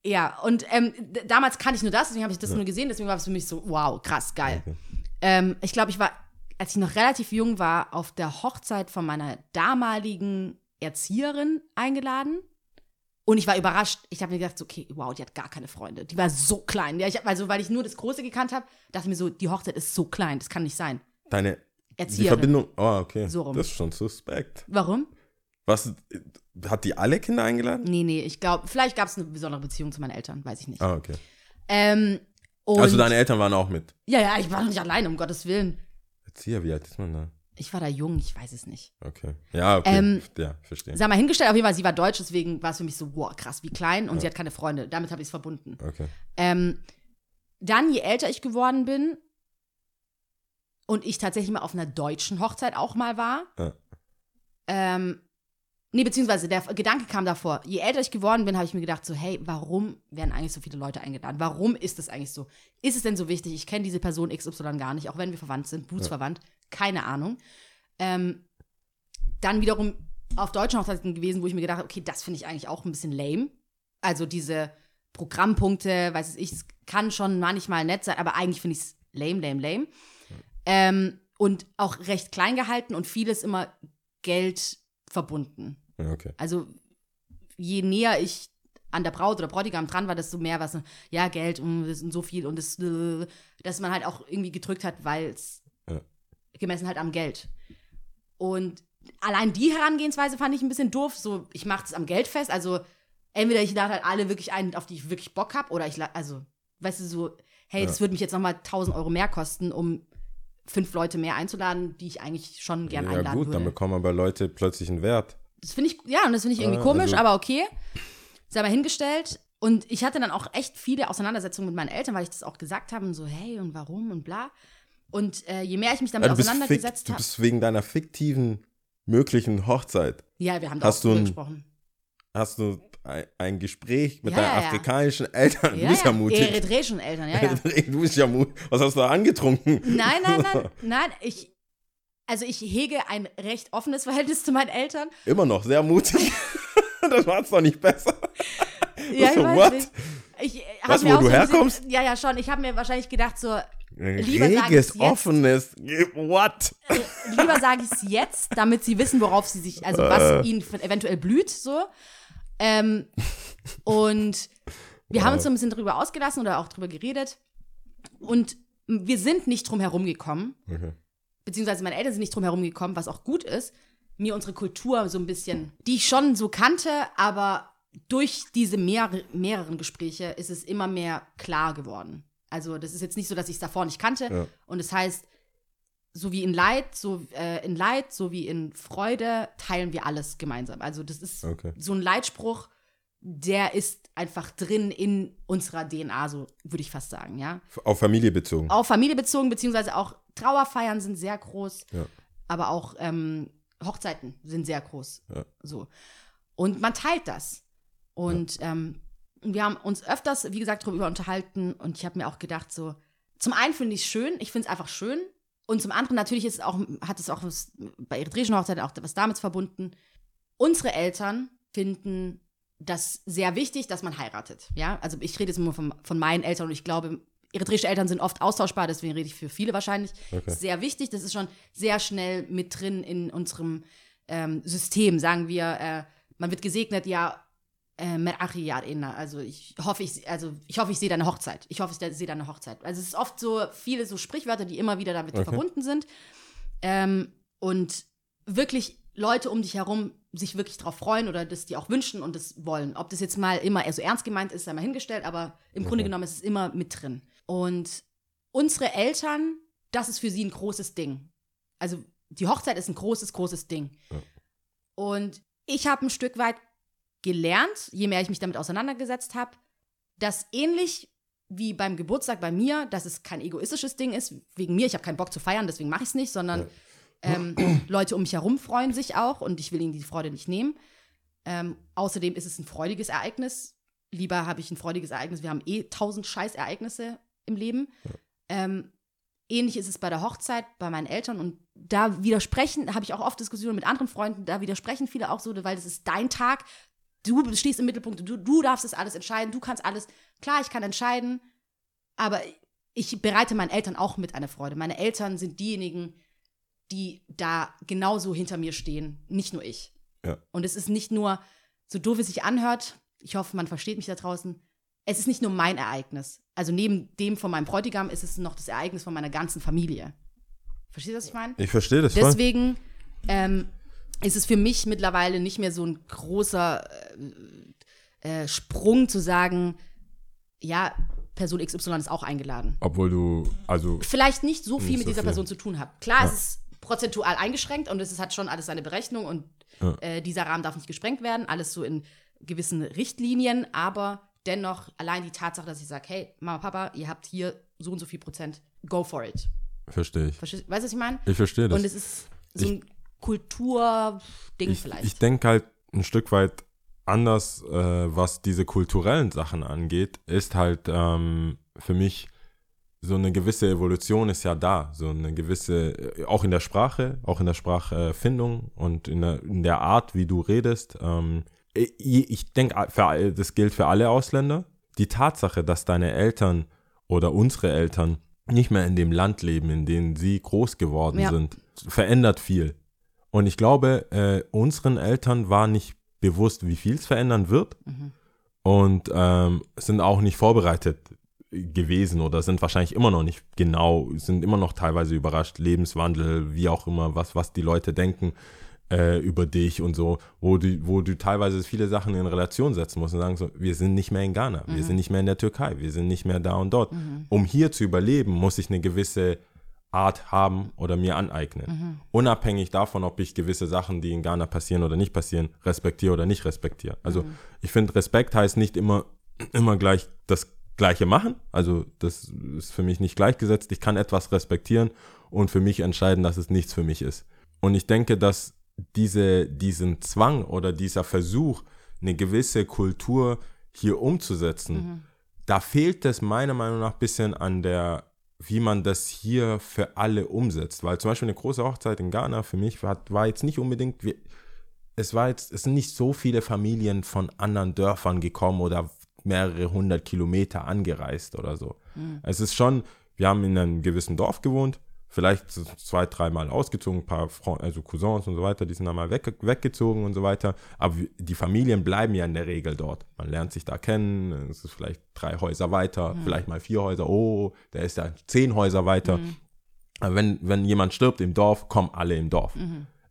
ja, und ähm, damals kannte ich nur das, deswegen habe ich das nur gesehen, deswegen war es für mich so, wow, krass, geil. Okay. Ähm, ich glaube, ich war, als ich noch relativ jung war, auf der Hochzeit von meiner damaligen Erzieherin eingeladen. Und ich war überrascht. Ich habe mir gedacht, okay, wow, die hat gar keine Freunde. Die war so klein. Ja, ich hab, also, weil ich nur das Große gekannt habe, dachte ich mir so, die Hochzeit ist so klein, das kann nicht sein. Deine... Die Erzieherin. Verbindung... Oh, okay. So rum. Das ist schon suspekt. Warum? Was... Hat die alle Kinder eingeladen? Nee, nee, ich glaube, vielleicht gab es eine besondere Beziehung zu meinen Eltern, weiß ich nicht. Ah, okay. Ähm, Also deine Eltern waren auch mit. Ja, ja, ich war noch nicht alleine, um Gottes Willen. Erzieher, wie alt ist man da? Ich war da jung, ich weiß es nicht. Okay. Ja, okay. Ähm, ja, verstehe. Sag mal hingestellt, auf jeden Fall, sie war deutsch, deswegen war es für mich so, wow, krass, wie klein und sie hat keine Freunde. Damit habe ich es verbunden. Okay. Ähm, dann, je älter ich geworden bin und ich tatsächlich mal auf einer deutschen Hochzeit auch mal war, Ja. ähm, nee, beziehungsweise der Gedanke kam davor, je älter ich geworden bin, habe ich mir gedacht, so, hey, warum werden eigentlich so viele Leute eingeladen? Warum ist das eigentlich so? Ist es denn so wichtig? Ich kenne diese Person XY gar nicht, auch wenn wir verwandt sind, blutsverwandt, keine Ahnung. Ähm, dann wiederum auf deutschen Hochzeiten gewesen, wo ich mir gedacht habe, okay, das finde ich eigentlich auch ein bisschen lame. Also diese Programmpunkte, weiß ich, es kann schon manchmal nett sein, aber eigentlich finde ich es lame, lame, lame. Ähm, und auch recht klein gehalten und vieles immer Geld verbunden. Ja, okay. Also je näher ich an der Braut oder Bräutigam dran war, desto mehr war es, ja, Geld, mm, das ist so viel und das, äh, dass man halt auch irgendwie gedrückt hat, weil es Ja. gemessen halt am Geld. Und allein die Herangehensweise fand ich ein bisschen doof. So, ich mache das am Geld fest. Also entweder ich lade halt alle wirklich ein, auf die ich wirklich Bock habe, oder ich, also, weißt du, so, hey, das würde mich jetzt nochmal 1000 Euro mehr kosten, um fünf Leute mehr einzuladen, die ich eigentlich schon gern ja einladen gut, würde. dann bekommen aber Leute plötzlich einen Wert. Das finde ich, ja, und das finde ich irgendwie Ah, komisch, also- aber okay. Sei mal hingestellt. Und ich hatte dann auch echt viele Auseinandersetzungen mit meinen Eltern, weil ich das auch gesagt habe und so, hey, und warum und bla. Und äh, je mehr ich mich damit du, fikt, auseinandergesetzt du habe. bist wegen deiner fiktiven möglichen Hochzeit. Ja, wir haben da auch Hast du drüber ein- gesprochen. Hast du ein, Gespräch mit Ja, deinen ja, afrikanischen Eltern? Ja, du bist ja, ja, mutig. eritreischen Eltern, ja, ja. Du bist ja mutig. Was hast du da angetrunken? Nein, nein, nein, nein. Ich, also ich hege ein recht offenes Verhältnis zu meinen Eltern. Immer noch sehr mutig. das macht's doch nicht besser. Ja, ich So, weiß what? nicht. Ich, äh, Weißt du, mir wo auch du so ein bisschen- herkommst? Ja, ja, schon. Ich habe mir wahrscheinlich gedacht, so, Lieber sag ich's Reges, offenes. What? lieber sage ich es jetzt, damit sie wissen, worauf sie sich, also Äh. was ihnen f- eventuell blüht, so. Ähm, und wir haben uns so ein bisschen drüber ausgelassen oder auch drüber geredet. Und wir sind nicht drum herum gekommen, Okay. Beziehungsweise meine Eltern sind nicht drum herum gekommen, was auch gut ist, mir unsere Kultur so ein bisschen, die ich schon so kannte, aber durch diese mehr, mehreren Gespräche ist es immer mehr klar geworden. Also das ist jetzt nicht so, dass ich es davor nicht kannte. Ja. Und das heißt, so wie in Leid, so äh, in Leid, so wie in Freude teilen wir alles gemeinsam. Also das ist Okay. so ein Leitspruch, der ist einfach drin in unserer DNA, so würde ich fast sagen, ja Auf Familie bezogen. auf Familie bezogen, beziehungsweise auch Trauerfeiern sind sehr groß, Ja. aber auch ähm, Hochzeiten sind sehr groß. Ja. So. Und man teilt das. Und ähm, wir haben uns öfters, wie gesagt, darüber unterhalten und ich habe mir auch gedacht, so, zum einen finde ich es schön, ich finde es einfach schön. Und zum anderen natürlich ist es auch, hat es auch was, bei eritreischen Hochzeiten auch was damit verbunden. Unsere Eltern finden das sehr wichtig, dass man heiratet. Ja, also ich rede jetzt nur von, von meinen Eltern und ich glaube, eritreische Eltern sind oft austauschbar, deswegen rede ich für viele wahrscheinlich. Okay. Sehr wichtig, das ist schon sehr schnell mit drin in unserem ähm, System. Sagen wir, äh, man wird gesegnet, ja, äh, also ich hoffe, ich, also ich hoffe, ich sehe deine Hochzeit. Ich hoffe, ich sehe deine Hochzeit. Also es ist oft so viele so Sprichwörter, die immer wieder damit Okay. verbunden sind. Ähm, und wirklich Leute um dich herum sich wirklich drauf freuen oder das die auch wünschen und das wollen. Ob das jetzt mal immer so ernst gemeint ist, sei mal hingestellt, aber im Grunde genommen ist es immer mit drin. Und unsere Eltern, das ist für sie ein großes Ding. Also die Hochzeit ist ein großes, großes Ding. Ja. Und ich habe ein Stück weit gelernt, je mehr ich mich damit auseinandergesetzt habe, dass ähnlich wie beim Geburtstag bei mir, dass es kein egoistisches Ding ist, wegen mir, ich habe keinen Bock zu feiern, deswegen mache ich es nicht, sondern ähm, Leute um mich herum freuen sich auch und ich will ihnen die Freude nicht nehmen. Ähm, außerdem ist es ein freudiges Ereignis. Lieber habe ich ein freudiges Ereignis. Wir haben eh tausend Scheißereignisse im Leben. Ähm, ähnlich ist es bei der Hochzeit bei meinen Eltern und da widersprechen, habe ich auch oft Diskussionen mit anderen Freunden, da widersprechen viele auch so, weil das ist dein Tag. Du stehst im Mittelpunkt, du, du darfst das alles entscheiden, du kannst alles. Klar, ich kann entscheiden, aber ich bereite meinen Eltern auch mit eine Freude. Meine Eltern sind diejenigen, die da genauso hinter mir stehen, nicht nur ich. Ja. Und es ist nicht nur, so doof es sich anhört, ich hoffe, man versteht mich da draußen, es ist nicht nur mein Ereignis. Also neben dem von meinem Bräutigam ist es noch das Ereignis von meiner ganzen Familie. Verstehst du, was ich meine? Ich verstehe das. Deswegen ähm, ist es für mich mittlerweile nicht mehr so ein großer äh, äh, Sprung zu sagen, ja, Person XY ist auch eingeladen. Obwohl du, also, Vielleicht nicht so viel Nicht mit so dieser viel. Person zu tun hat. Klar, es ist prozentual eingeschränkt und es hat schon alles seine Berechnung und Ja. äh, dieser Rahmen darf nicht gesprengt werden, alles so in gewissen Richtlinien, aber dennoch allein die Tatsache, dass ich sage, hey, Mama, Papa, ihr habt hier so und so viel Prozent, go for it. verstehe ich. Verstehst, weißt du, was ich meine? Ich verstehe das. Und es ist so ein Kulturding ich, vielleicht. Ich denke halt ein Stück weit anders, äh, was diese kulturellen Sachen angeht, ist halt ähm, für mich so eine gewisse Evolution ist ja da, so eine gewisse, äh, auch in der Sprache, auch in der Sprachfindung und in der, in der Art, wie du redest. Ähm, ich ich denke, das gilt für alle Ausländer. Die Tatsache, dass deine Eltern oder unsere Eltern nicht mehr in dem Land leben, in dem sie groß geworden Ja. sind, verändert viel. Und ich glaube, äh, unseren Eltern war nicht bewusst, wie viel es verändern wird. Mhm. Und ähm, sind auch nicht vorbereitet gewesen oder sind wahrscheinlich immer noch nicht genau, sind immer noch teilweise überrascht, Lebenswandel, wie auch immer, was, was die Leute denken äh, über dich und so, wo du, wo du teilweise viele Sachen in Relation setzen musst und sagen so, wir sind nicht mehr in Ghana, wir sind nicht mehr in der Türkei, wir sind nicht mehr da und dort. Um hier zu überleben, muss ich eine gewisse Art haben oder mir aneignen. Unabhängig davon, ob ich gewisse Sachen, die in Ghana passieren oder nicht passieren, respektiere oder nicht respektiere. Also ich finde, Respekt heißt nicht immer, immer gleich das Gleiche machen. Also das ist für mich nicht gleichgesetzt. Ich kann etwas respektieren und für mich entscheiden, dass es nichts für mich ist. Und ich denke, dass diese, diesen Zwang oder dieser Versuch, eine gewisse Kultur hier umzusetzen, da fehlt es meiner Meinung nach ein bisschen an der, wie man das hier für alle umsetzt. Weil zum Beispiel eine große Hochzeit in Ghana für mich war, war jetzt nicht unbedingt, wir- es war jetzt, es sind nicht so viele Familien von anderen Dörfern gekommen oder mehrere hundert Kilometer angereist oder so. Es ist schon, wir haben in einem gewissen Dorf gewohnt, vielleicht zwei, dreimal ausgezogen, ein paar Fre also Cousins und so weiter, die sind dann mal weg, weggezogen und so weiter. Aber die Familien bleiben ja in der Regel dort. Man lernt sich da kennen, es ist vielleicht drei Häuser weiter, vielleicht mal vier Häuser, oh, der ist ja zehn Häuser weiter. Aber wenn, wenn jemand stirbt im Dorf, kommen alle im Dorf.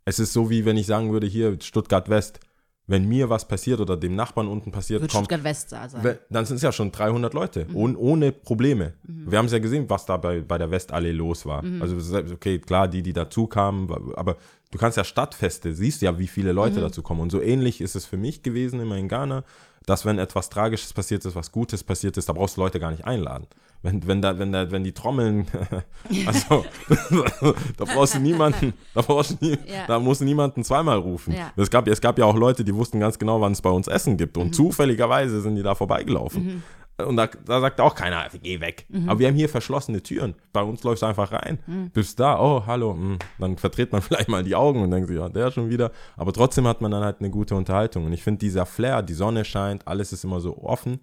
Es ist so, wie wenn ich sagen würde, hier Stuttgart West, wenn mir was passiert oder dem Nachbarn unten passiert, Wird kommt, West da sein. dann sind es ja schon 300 Leute, ohne, ohne Probleme. Wir haben es ja gesehen, was da bei, bei der Westallee los war. Also selbst- okay, klar, die, die dazu kamen, aber du kannst ja Stadtfeste, siehst ja, wie viele Leute dazu kommen. Und so ähnlich ist es für mich gewesen immer in Ghana, dass wenn etwas Tragisches passiert ist, was Gutes passiert ist, da brauchst du Leute gar nicht einladen. Wenn, wenn, da, wenn, da, wenn die Trommeln, also da brauchst du niemanden, da brauchst du nie, Ja. da musst du niemanden zweimal rufen. Ja. Es, gab, es gab ja auch Leute, die wussten ganz genau, wann es bei uns Essen gibt. Und zufälligerweise sind die da vorbeigelaufen. Und da, da sagt auch keiner, geh weg. Aber wir haben hier verschlossene Türen. Bei uns läufst du einfach rein. Bist da, oh, hallo. hm. Dann verdreht man vielleicht mal die Augen und denkt sich, ja, der schon wieder. Aber trotzdem hat man dann halt eine gute Unterhaltung. Und ich finde, dieser Flair, die Sonne scheint, alles ist immer so offen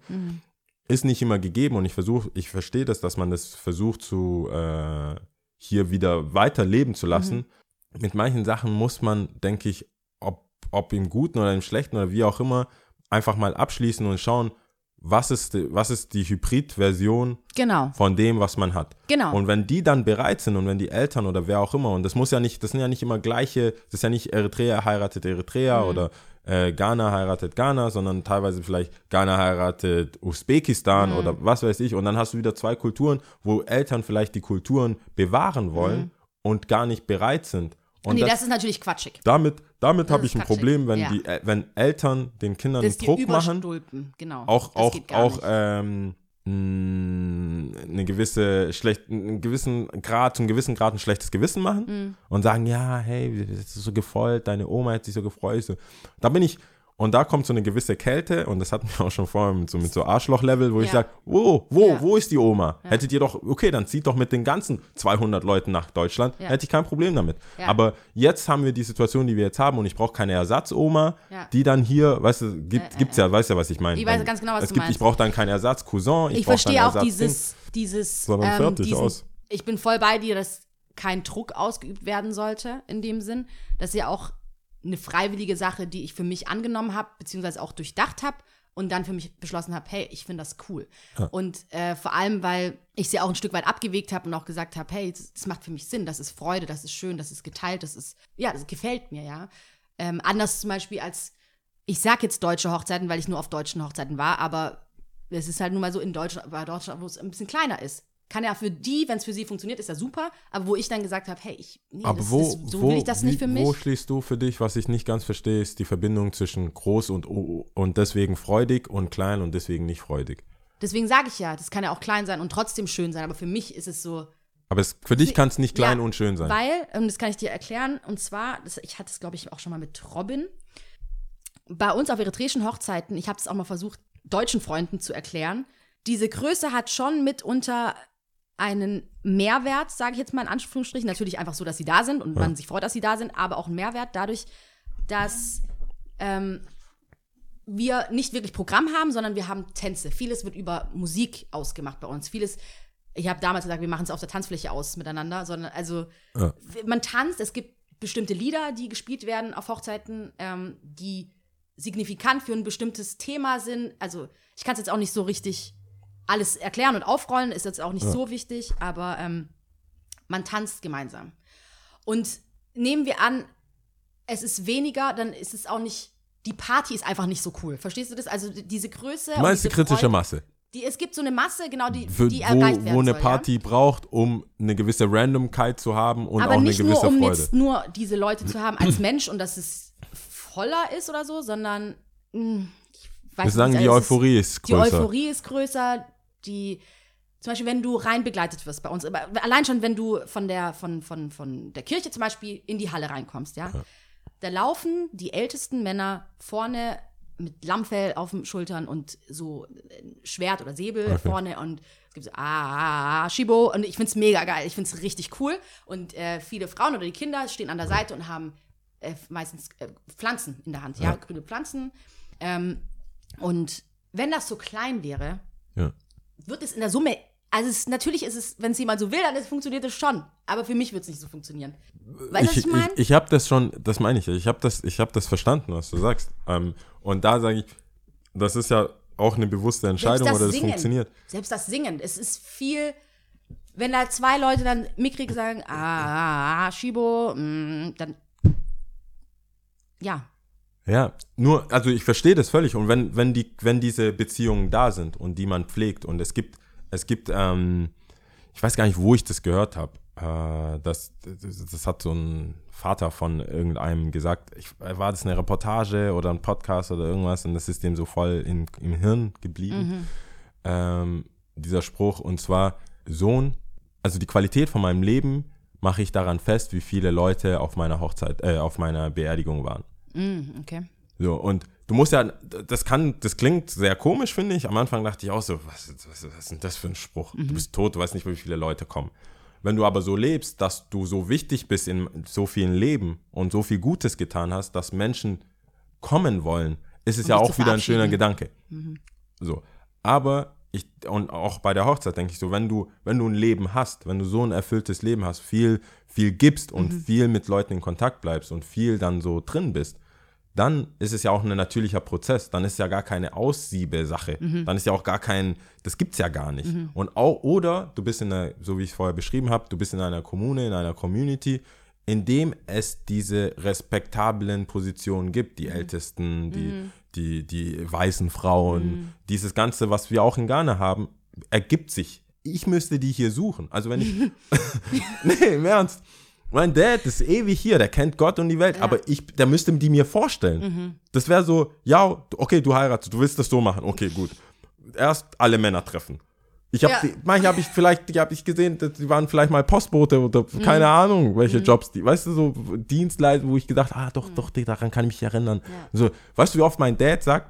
ist nicht immer gegeben und ich versuche, ich verstehe das, dass man das versucht zu äh, hier wieder weiterleben zu lassen. Mit manchen Sachen muss man, denke ich, ob, ob im Guten oder im Schlechten oder wie auch immer, einfach mal abschließen und schauen, was ist die, was ist die Hybrid-Version Genau. von dem, was man hat. Genau. Und wenn die dann bereit sind und wenn die Eltern oder wer auch immer, und das muss ja nicht, das sind ja nicht immer gleiche, das ist ja nicht Eritrea heiratet Eritrea Mhm. oder äh, Ghana heiratet Ghana, sondern teilweise vielleicht Ghana heiratet Usbekistan Mhm. oder was weiß ich. Und dann hast du wieder zwei Kulturen, wo Eltern vielleicht die Kulturen bewahren wollen und gar nicht bereit sind. Und nee, das, das, ist natürlich quatschig. damit, damit habe ich ein quatschig. Problem, wenn, Ja. die, äh, wenn Eltern den Kindern Das Druck machen genau. auch auch auch ähm, eine gewisse schlecht einen gewissen Grad zum gewissen Grad ein schlechtes Gewissen machen Mhm. und sagen ja hey das ist so gefreut deine Oma hat sich so gefreut so. da bin ich und da kommt so eine gewisse Kälte und das hatten wir auch schon vorher mit so, mit so Arschloch-Level, wo ich Ja. sage, wo, wo, Ja. wo ist die Oma? Hättet ihr doch, okay, dann zieht doch mit den ganzen 200 Leuten nach Deutschland, Ja. hätte ich kein Problem damit. Ja. Aber jetzt haben wir die Situation, die wir jetzt haben und ich brauche keine Ersatzoma, Ja. die dann hier, weißt du, gibt, Äh, äh, gibt's ja, weißt du, was ich meine? Ich weiß ganz genau, was es du gibt, meinst. Ich brauche dann keinen Ersatz-Cousin, ich, ich verstehe auch Ersatz dieses, dieses, Sondern ähm, fertig diesen, aus. ich bin voll bei dir, dass kein Druck ausgeübt werden sollte in dem Sinn. Das ist ja auch eine freiwillige Sache, die ich für mich angenommen habe, beziehungsweise auch durchdacht habe und dann für mich beschlossen habe, hey, ich finde das cool. Und äh, vor allem, weil ich sie auch ein Stück weit abgewegt habe und auch gesagt habe, hey, das, das macht für mich Sinn, das ist Freude, das ist schön, das ist geteilt, das ist, ja, das gefällt mir, ja. Ähm, anders zum Beispiel als, ich sag jetzt deutsche Hochzeiten, weil ich nur auf deutschen Hochzeiten war, aber es ist halt nun mal so in Deutschland, bei Deutschland, wo es ein bisschen kleiner ist. Kann ja für die, wenn es für sie funktioniert, ist ja super, aber wo ich dann gesagt habe, hey, ich, nee, Aber das, wo, das, so wo, will ich das wie, nicht für mich. Wo schließt du für dich, was ich nicht ganz verstehe, ist die Verbindung zwischen groß und, und deswegen freudig und klein und deswegen nicht freudig. Deswegen sage ich ja, das kann ja auch klein sein und trotzdem schön sein, aber für mich ist es so, Aber es, für dich kann es nicht klein Ja, und schön sein. Weil, und das kann ich dir erklären, und zwar, das, ich hatte es, glaube ich, auch schon mal mit Robin. Bei uns auf eritreischen Hochzeiten, ich habe es auch mal versucht, deutschen Freunden zu erklären, diese Größe hat schon mitunter einen Mehrwert, sage ich jetzt mal in Anführungsstrichen. Natürlich einfach so, dass sie da sind und man sich freut, dass sie da sind, aber auch einen Mehrwert dadurch, dass ähm, wir nicht wirklich Programm haben, sondern wir haben Tänze. Vieles wird über Musik ausgemacht bei uns. Vieles, ich habe damals gesagt, wir machen es auf der Tanzfläche aus miteinander, sondern also Ja. man tanzt, es gibt bestimmte Lieder, die gespielt werden auf Hochzeiten, ähm, die signifikant für ein bestimmtes Thema sind. Also ich kann es jetzt auch nicht so richtig alles erklären und aufrollen, ist jetzt auch nicht so wichtig, aber ähm, man tanzt gemeinsam. Und nehmen wir an, es ist weniger, dann ist es auch nicht, die Party ist einfach nicht so cool. Verstehst du das? Also die- diese Größe. Du meinst die kritische Freude- Masse, Die, es gibt so eine Masse, genau, die, für, die erreicht wo, werden wo eine soll, Party braucht, um eine gewisse Randomkeit zu haben und Ja? auch Aber eine nicht nur, gewisse um Freude. jetzt nur diese Leute zu haben als Mensch und dass es voller ist oder so, sondern mh, ich weiß Wir sagen, nicht, die also ist- Euphorie ist Die größer. Euphorie ist größer, die zum Beispiel, wenn du rein begleitet wirst bei uns, aber allein schon, wenn du von der, von, von, von der Kirche zum Beispiel in die Halle reinkommst, ja, da laufen die ältesten Männer vorne mit Lammfell auf den Schultern und so ein Schwert oder Säbel vorne und es gibt so, ah, ah, ah, Shibo und ich find's mega geil, ich find's richtig cool und äh, viele Frauen oder die Kinder stehen an der Seite und haben äh, meistens äh, Pflanzen in der Hand, ja, grüne Pflanzen ähm, und wenn das so klein wäre, Ja. Wird es in der Summe, also es, natürlich ist es, wenn es jemand so will, dann ist, funktioniert es schon. Aber für mich wird es nicht so funktionieren. Weißt du, was ich, meine? ich, ich habe das schon, das meine ich, ich habe das, ich hab das verstanden, was du sagst. Ähm, und da sage ich, das ist ja auch eine bewusste Entscheidung oder das funktioniert. Selbst das Singen, es ist viel, wenn da zwei Leute dann mickrig sagen, ah, ah, ah Shibo, mm, dann, ja, Ja, nur, also ich verstehe das völlig. Und wenn, wenn, die, wenn diese Beziehungen da sind und die man pflegt und es gibt, es gibt, ähm, ich weiß gar nicht, wo ich das gehört habe. Äh, das, das, das hat so ein Vater von irgendeinem gesagt. Ich, war das eine Reportage oder ein Podcast oder irgendwas und das ist dem so voll in, im Hirn geblieben. Ähm, dieser Spruch und zwar Sohn, also die Qualität von meinem Leben mache ich daran fest, wie viele Leute auf meiner Hochzeit, äh, auf meiner Beerdigung waren. Mm, okay. So, und du musst ja, das kann, das klingt sehr komisch, finde ich. Am Anfang dachte ich auch so, was, was, was ist denn das für ein Spruch? Du bist tot, du weißt nicht, wie viele Leute kommen. Wenn du aber so lebst, dass du so wichtig bist in so vielen Leben und so viel Gutes getan hast, dass Menschen kommen wollen, ist es Um ja auch wieder ein schöner. Gedanke. So. Aber ich, und auch bei der Hochzeit denke ich so, wenn du, wenn du ein Leben hast, wenn du so ein erfülltes Leben hast, viel, viel gibst und viel mit Leuten in Kontakt bleibst und viel dann so drin bist, dann ist es ja auch ein natürlicher Prozess. Dann ist ja gar keine Aussiebesache. Dann ist ja auch gar kein, das gibt's ja gar nicht. Und auch, oder du bist in einer, so wie ich es vorher beschrieben habe, du bist in einer Kommune, in einer Community, in dem es diese respektablen Positionen gibt, die Ältesten, die, die, die weißen Frauen, dieses Ganze, was wir auch in Ghana haben, ergibt sich. Ich müsste die hier suchen. Also wenn ich, nee, im Ernst. Mein Dad ist ewig hier, der kennt Gott und die Welt, aber ich, der müsste die mir vorstellen. Das wäre so, ja, okay, du heiratest, du willst das so machen, okay, gut. Erst alle Männer treffen. Ich habe, Ja. manche habe ich vielleicht, die habe ich gesehen, die waren vielleicht mal Postbote oder keine Ahnung, welche Jobs die, weißt du, so Dienstleister, wo ich gedacht, ah, doch, doch, daran kann ich mich erinnern. So, weißt du, wie oft mein Dad sagt,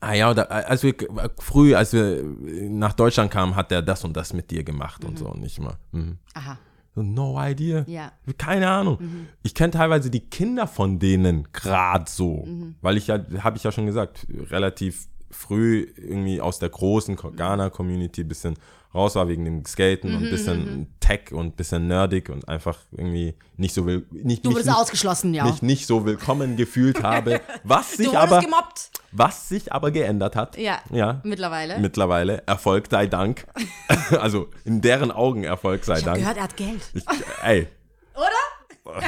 Ah ja, oder als wir früh, als wir nach Deutschland kamen, hat er das und das mit dir gemacht und so und nicht mal. Mhm. Aha. No idea. Ja. Keine Ahnung. Ich kenne teilweise die Kinder von denen gerade so, Mhm. weil ich ja, habe ich ja schon gesagt, relativ früh irgendwie aus der großen Ghana-Community ein bisschen raus war wegen dem Skaten Mhm, und ein bisschen Tech und ein bisschen nerdig und einfach irgendwie nicht so will, nicht, Du wurdest nicht, ausgeschlossen, ja. mich nicht so willkommen gefühlt habe, was sich aber, gemobbt. was sich aber geändert hat. Ja. Ja. Mittlerweile. Mittlerweile, Erfolg sei Dank. also in deren Augen Erfolg sei ich habe Dank. gehört, er hat Geld. Ich, ey, Oder?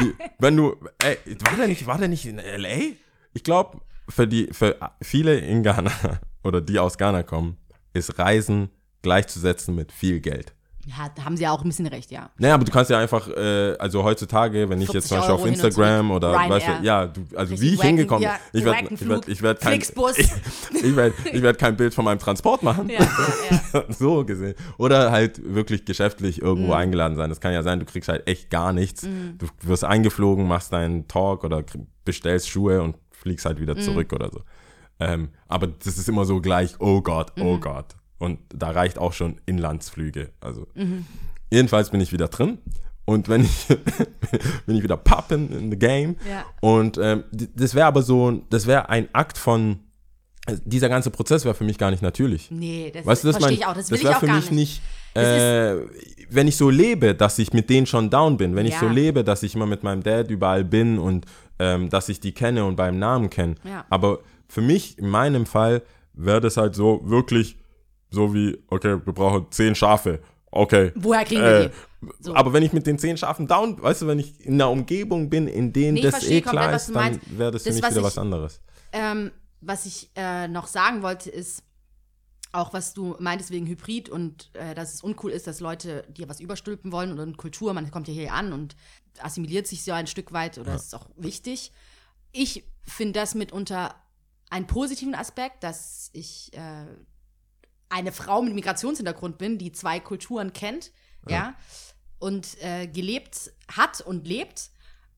die, wenn du, ey, war der nicht, war der nicht in L.A.? Ich glaube, für die, für viele in Ghana oder die aus Ghana kommen, ist Reisen gleichzusetzen mit viel Geld. Ja, da haben sie ja auch ein bisschen recht, ja. Naja, aber du kannst ja einfach, äh, also heutzutage, wenn ich jetzt 40 zum Beispiel auf Euro und Instagram oder, weißt du, ja, du, also Richtig wie ich wacken, hingekommen ja, ich werde ich werd, ich werd kein, ich, ich werd, ich werd kein Bild von meinem Transport machen. Ja, ja, so gesehen. Oder halt wirklich geschäftlich Mhm. irgendwo eingeladen sein. Das kann ja sein, du kriegst halt echt gar nichts. Du wirst eingeflogen, machst deinen Talk oder bestellst Schuhe und fliegst halt Mhm. wieder zurück oder so. Ähm, aber das ist immer so gleich, oh Gott, Mhm. oh Gott. Und da reicht auch schon Inlandsflüge. Also Mhm. jedenfalls bin ich wieder drin. Und wenn ich bin ich wieder poppin in the game. Ja. Und ähm, das wäre aber so, das wäre ein Akt von, dieser ganze Prozess wäre für mich gar nicht natürlich. Nee, das Weißt du, das, verstehe mein, ich auch. Das will das ich wäre auch für gar mich nicht. nicht, äh, wenn ich so lebe, dass ich mit denen schon down bin, wenn ich Ja. so lebe, dass ich immer mit meinem Dad überall bin und ähm, dass ich die kenne und beim Namen kenne. Ja. Aber für mich, in meinem Fall, wäre das halt so wirklich So wie, okay, wir brauchen zehn Schafe. Okay. Woher kriegen wir Äh, die? So. Aber wenn ich mit den zehn Schafen down, weißt du, wenn ich in einer Umgebung bin, in denen Nee, das eh klar ist, dann wäre das für Das, mich was wieder ich- was anderes. Ähm, was ich äh, noch sagen wollte, ist auch, was du meintest wegen Hybrid und äh, dass es uncool ist, dass Leute dir was überstülpen wollen und in Kultur, man kommt ja hier an und assimiliert sich so ein Stück weit oder ist auch wichtig. Ich finde das mitunter einen positiven Aspekt, dass ich äh, eine Frau mit Migrationshintergrund bin, die zwei Kulturen kennt, ja, und äh, gelebt hat und lebt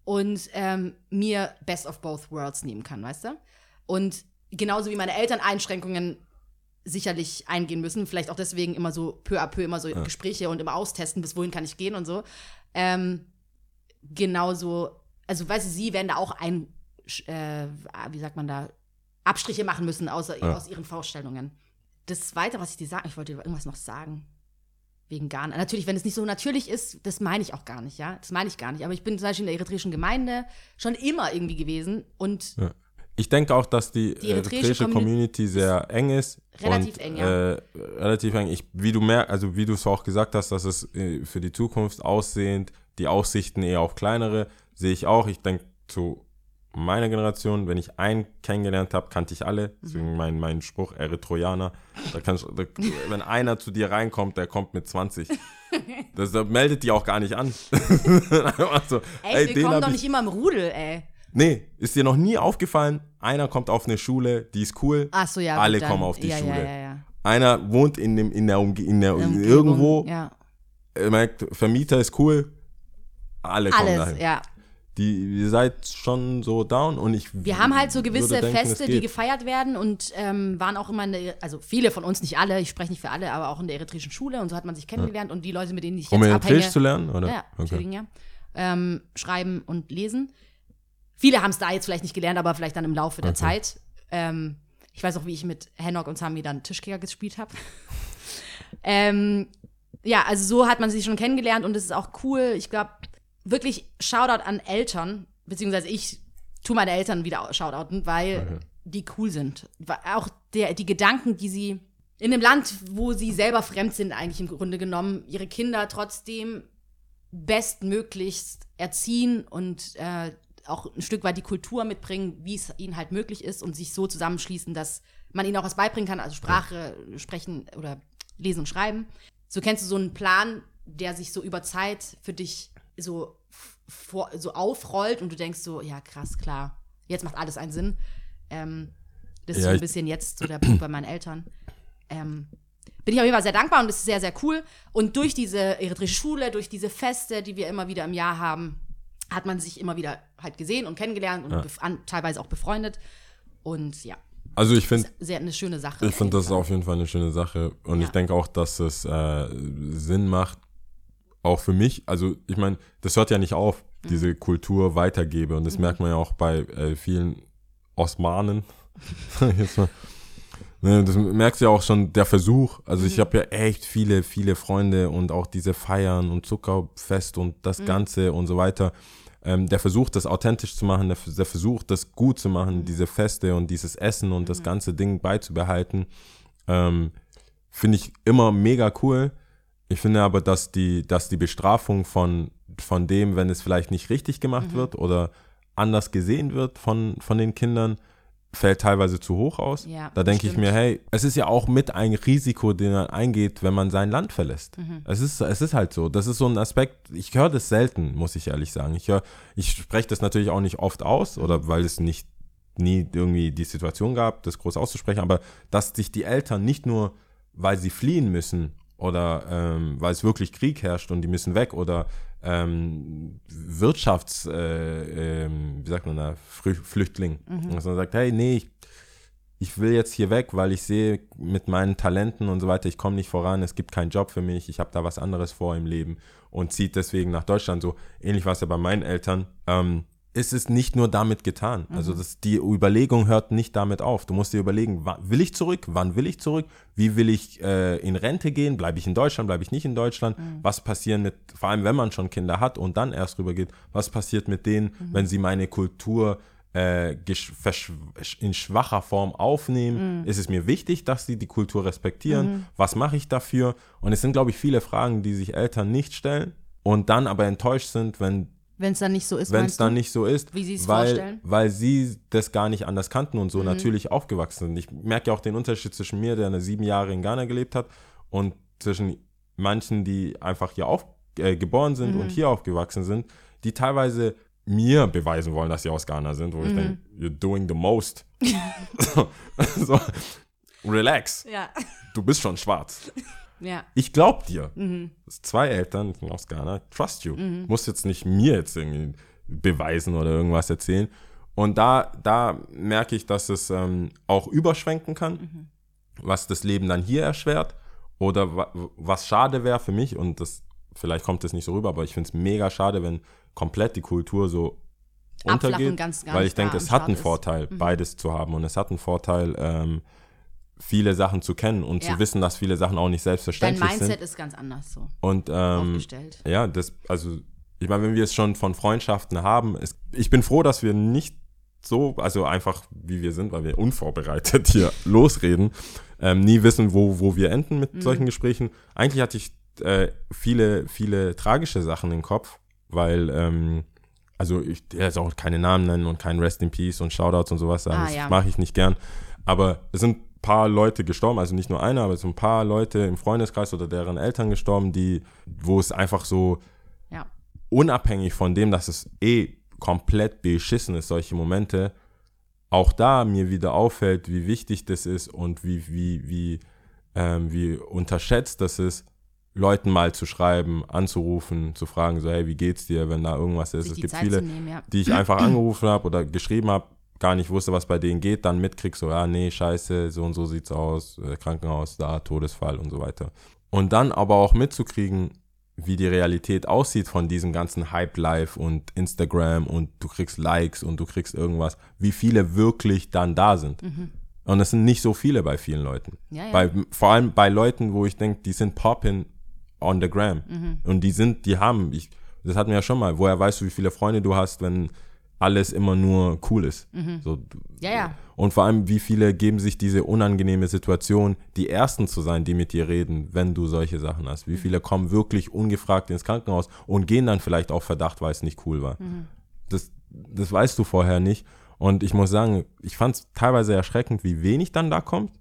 und ähm, mir Best of Both Worlds nehmen kann, weißt du? Und genauso wie meine Eltern Einschränkungen sicherlich eingehen müssen, vielleicht auch deswegen immer so peu à peu immer so Gespräche und immer austesten, bis wohin kann ich gehen und so. Ähm, genauso, also weißt du, sie werden da auch ein, äh, wie sagt man da, Abstriche machen müssen außer, Ja. aus ihren Vorstellungen. Das Zweite, was ich dir sagen, ich wollte dir irgendwas noch sagen. Wegen gar Natürlich, wenn es nicht so natürlich ist, das meine ich auch gar nicht, ja. Das meine ich gar nicht. Aber ich bin zum Beispiel in der eritreischen Gemeinde schon immer irgendwie gewesen und Ja. Ich denke auch, dass die, Die eritreische eritreische Communi- Community sehr eng ist. Relativ und, eng, ja. Äh, relativ eng. Ich, wie du merkst, also wie du es auch gesagt hast, dass es äh, für die Zukunft aussehend, die Aussichten eher auf kleinere, sehe ich auch. Ich denke zu meiner Generation, wenn ich einen kennengelernt habe, kannte ich alle. Deswegen mein, mein Spruch, Erythroianer. Da kannst, da, wenn einer zu dir reinkommt, der kommt mit 20. Das, das meldet die auch gar nicht an. Einfach so, ey, den wir kommen doch ich- nicht immer im Rudel, ey. Nee, ist dir noch nie aufgefallen, einer kommt auf eine Schule, die ist cool. Ach so, ja. Alle gut, kommen auf die ja, Schule. Ja, ja. Einer wohnt in, dem, in der, Umge in der Umgebung, irgendwo, Ja. er merkt, Vermieter ist cool. Alle kommen Alles, dahin. ja. Die, ihr seid schon so down und ich Wir haben halt so gewisse denken, es Feste, die gefeiert werden und ähm, waren auch immer in der, also viele von uns, nicht alle, ich spreche nicht für alle, aber auch in der eritreischen Schule und so hat man sich kennengelernt und die Leute, mit denen ich Um jetzt Eritreisch abhänge, zu lernen, oder? ja, okay. Ja, ähm, schreiben und lesen. Viele haben es da jetzt vielleicht nicht gelernt, aber vielleicht dann im Laufe der Okay. Zeit. Ähm, ich weiß auch, wie ich mit Henok und Sami dann Tischkicker gespielt habe. ähm, ja, also so hat man sich schon kennengelernt und es ist auch cool. Ich glaube, wirklich Shoutout an Eltern, beziehungsweise ich tue meine Eltern wieder shoutouten, weil Okay. die cool sind. Auch der, die Gedanken, die sie in einem Land, wo sie selber fremd sind, eigentlich im Grunde genommen, ihre Kinder trotzdem bestmöglichst erziehen und äh, auch ein Stück weit die Kultur mitbringen, wie es ihnen halt möglich ist und sich so zusammenschließen, dass man ihnen auch was beibringen kann, also Sprache, Sprechen oder Lesen und Schreiben. So kennst du so einen Plan, der sich so über Zeit für dich so, vor, so aufrollt und du denkst so, ja krass, klar, jetzt macht alles einen Sinn. Ähm, das ist Ja, so ein bisschen jetzt so der Punkt bei meinen Eltern. Ähm, bin ich auf jeden Fall sehr dankbar und es ist sehr, sehr cool. Und durch diese eritreische Schule, durch diese Feste, die wir immer wieder im Jahr haben, hat man sich immer wieder halt gesehen und kennengelernt und Ja. an, teilweise auch befreundet. Und ja, Also ich finde, sehr eine schöne Sache. ich finde das Fall. auf jeden Fall eine schöne Sache und Ja. ich denke auch, dass es äh, Sinn macht, auch für mich. Also ich meine, das hört ja nicht auf, Mhm. diese Kultur weitergebe und das merkt man ja auch bei äh, vielen Osmanen. jetzt mal. Ne, das merkst du ja auch schon, der Versuch. Also Mhm. ich habe ja echt viele, viele Freunde und auch diese Feiern und Zuckerfest und Mhm. das Ganze und so weiter. Ähm, der Versuch, das authentisch zu machen, der, der Versuch, das gut zu machen, diese Feste und dieses Essen und das ganze Ding beizubehalten, ähm, finde ich immer mega cool. Ich finde aber, dass die, dass die Bestrafung von, von dem, wenn es vielleicht nicht richtig gemacht wird oder anders gesehen wird von, von den Kindern, fällt teilweise zu hoch aus. Ja, da denke ich mir, hey, es ist ja auch mit ein Risiko, den man eingeht, wenn man sein Land verlässt. Mhm. Es, ist, es ist halt so. Das ist so ein Aspekt, ich höre das selten, muss ich ehrlich sagen. Ich, hör, ich spreche das natürlich auch nicht oft aus oder weil es nicht nie irgendwie die Situation gab, das groß auszusprechen, aber dass sich die Eltern nicht nur, weil sie fliehen müssen oder ähm, weil es wirklich Krieg herrscht und die müssen weg oder ähm, Wirtschafts, äh, ähm, wie sagt man da, Frü Flüchtling, dass man sagt, hey, nee, ich, ich will jetzt hier weg, weil ich sehe mit meinen Talenten und so weiter, ich komme nicht voran, es gibt keinen Job für mich, ich habe da was anderes vor im Leben und zieht deswegen nach Deutschland. So ähnlich war es ja bei meinen Eltern. Ähm, ist es nicht nur damit getan. Also das, die Überlegung hört nicht damit auf. Du musst dir überlegen, will ich zurück? Wann will ich zurück? Wie will ich äh, in Rente gehen? Bleibe ich in Deutschland? Bleibe ich nicht in Deutschland? Was passiert mit, vor allem wenn man schon Kinder hat und dann erst rüber geht, was passiert mit denen, wenn sie meine Kultur äh, in schwacher Form aufnehmen? Ist es mir wichtig, dass sie die Kultur respektieren? Was mache ich dafür? Und es sind, glaube ich, viele Fragen, die sich Eltern nicht stellen und dann aber enttäuscht sind, wenn Wenn es dann nicht so ist, wenn es dann nicht so ist, Wie sie es weil, vorstellen? Mhm. weil sie das gar nicht anders kannten und so natürlich aufgewachsen sind. Ich merke ja auch den Unterschied zwischen mir, der eine sieben Jahre in Ghana gelebt hat, und zwischen manchen, die einfach hier auf, äh, geboren sind Mhm. und hier aufgewachsen sind, die teilweise mir beweisen wollen, dass sie aus Ghana sind, Mhm. wo ich denke, you're doing the most. so, relax, Ja. du bist schon schwarz. ja. Ich glaub dir. Mhm. Zwei Eltern aus Ghana, trust you. Muss jetzt nicht mir jetzt irgendwie beweisen oder irgendwas erzählen. Und da, da merke ich, dass es ähm, auch überschwenken kann, Mhm. was das Leben dann hier erschwert. Oder wa was schade wäre für mich, und das vielleicht kommt das nicht so rüber, aber ich finde es mega schade, wenn komplett die Kultur so Abflachen untergeht. ganz- gar weil ich denke, es hat einen Start ist. Vorteil, beides zu haben. Und es hat einen Vorteil, ähm, viele Sachen zu kennen und Ja. zu wissen, dass viele Sachen auch nicht Dein selbstverständlich sind. Mindset ist ganz anders so Und ähm, aufgestellt. ja, das, also, ich meine, wenn wir es schon von Freundschaften haben, es, ich bin froh, dass wir nicht so, also einfach wie wir sind, weil wir unvorbereitet hier losreden, ähm, nie wissen, wo, wo wir enden mit solchen Gesprächen. Eigentlich hatte ich äh, viele, viele tragische Sachen im Kopf, weil, ähm, also ich jetzt auch keine Namen nennen und kein Rest in Peace und Shoutouts und sowas sagen, Ah, das ja. mache ich nicht gern. Aber es sind paar Leute gestorben, also nicht nur einer, aber es sind ein paar Leute im Freundeskreis oder deren Eltern gestorben, die, wo es einfach so Ja. unabhängig von dem, dass es eh komplett beschissen ist, solche Momente, auch da mir wieder auffällt, wie wichtig das ist und wie, wie, wie, ähm, wie unterschätzt das ist, Leuten mal zu schreiben, anzurufen, zu fragen, so, hey, wie geht's dir, wenn da irgendwas ist. Sich es gibt Zeit viele, nehmen, ja. die ich einfach angerufen habe oder geschrieben habe, gar nicht wusste, was bei denen geht, dann mitkrieg so, ja, nee, scheiße, so und so sieht's aus, äh, Krankenhaus, da, Todesfall und so weiter. Und dann aber auch mitzukriegen, wie die Realität aussieht von diesem ganzen Hype-Life und Instagram und du kriegst Likes und du kriegst irgendwas, wie viele wirklich dann da sind. Und es sind nicht so viele bei vielen Leuten. Mhm. Ja, ja. Bei, vor allem bei Leuten, wo ich denke, die sind poppin on the gram. Mhm. Und die sind, die haben, ich, das hatten wir ja schon mal, woher weißt du, wie viele Freunde du hast, wenn alles immer nur cool ist. So, Mhm. Ja, ja. Und vor allem, wie viele geben sich diese unangenehme Situation, die Ersten zu sein, die mit dir reden, wenn du solche Sachen hast. Wie Mhm. viele kommen wirklich ungefragt ins Krankenhaus und gehen dann vielleicht auf Verdacht, weil es nicht cool war. Mhm. Das, das weißt du vorher nicht. Und ich muss sagen, ich fand es teilweise erschreckend, wie wenig dann da kommt.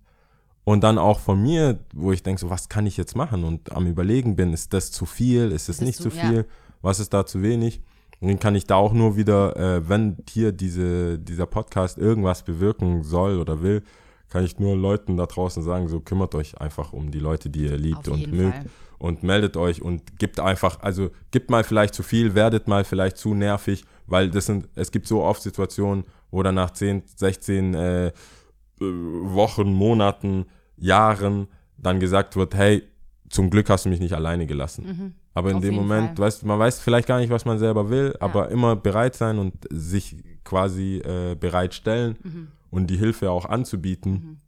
Und dann auch von mir, wo ich denke, so, was kann ich jetzt machen? Und am Überlegen bin, ist das zu viel? Ist es Das nicht zu- zu ja. viel? Was ist da zu wenig? Und dann kann ich da auch nur wieder, äh, wenn hier diese, dieser Podcast irgendwas bewirken soll oder will, kann ich nur Leuten da draußen sagen, so kümmert euch einfach um die Leute, die ihr liebt Auf und mögt Fall. und meldet euch und gibt einfach, also gibt mal vielleicht zu viel, werdet mal vielleicht zu nervig, weil das sind, es gibt so oft Situationen, wo dann nach 10, 16 äh, Wochen, Monaten, Jahren dann gesagt wird, hey, zum Glück hast du mich nicht alleine gelassen. Aber in Mhm. Auf dem Moment, Fall. weißt, man weiß vielleicht gar nicht, was man selber will, aber immer bereit sein und sich quasi äh, bereitstellen Mhm. und die Hilfe auch anzubieten.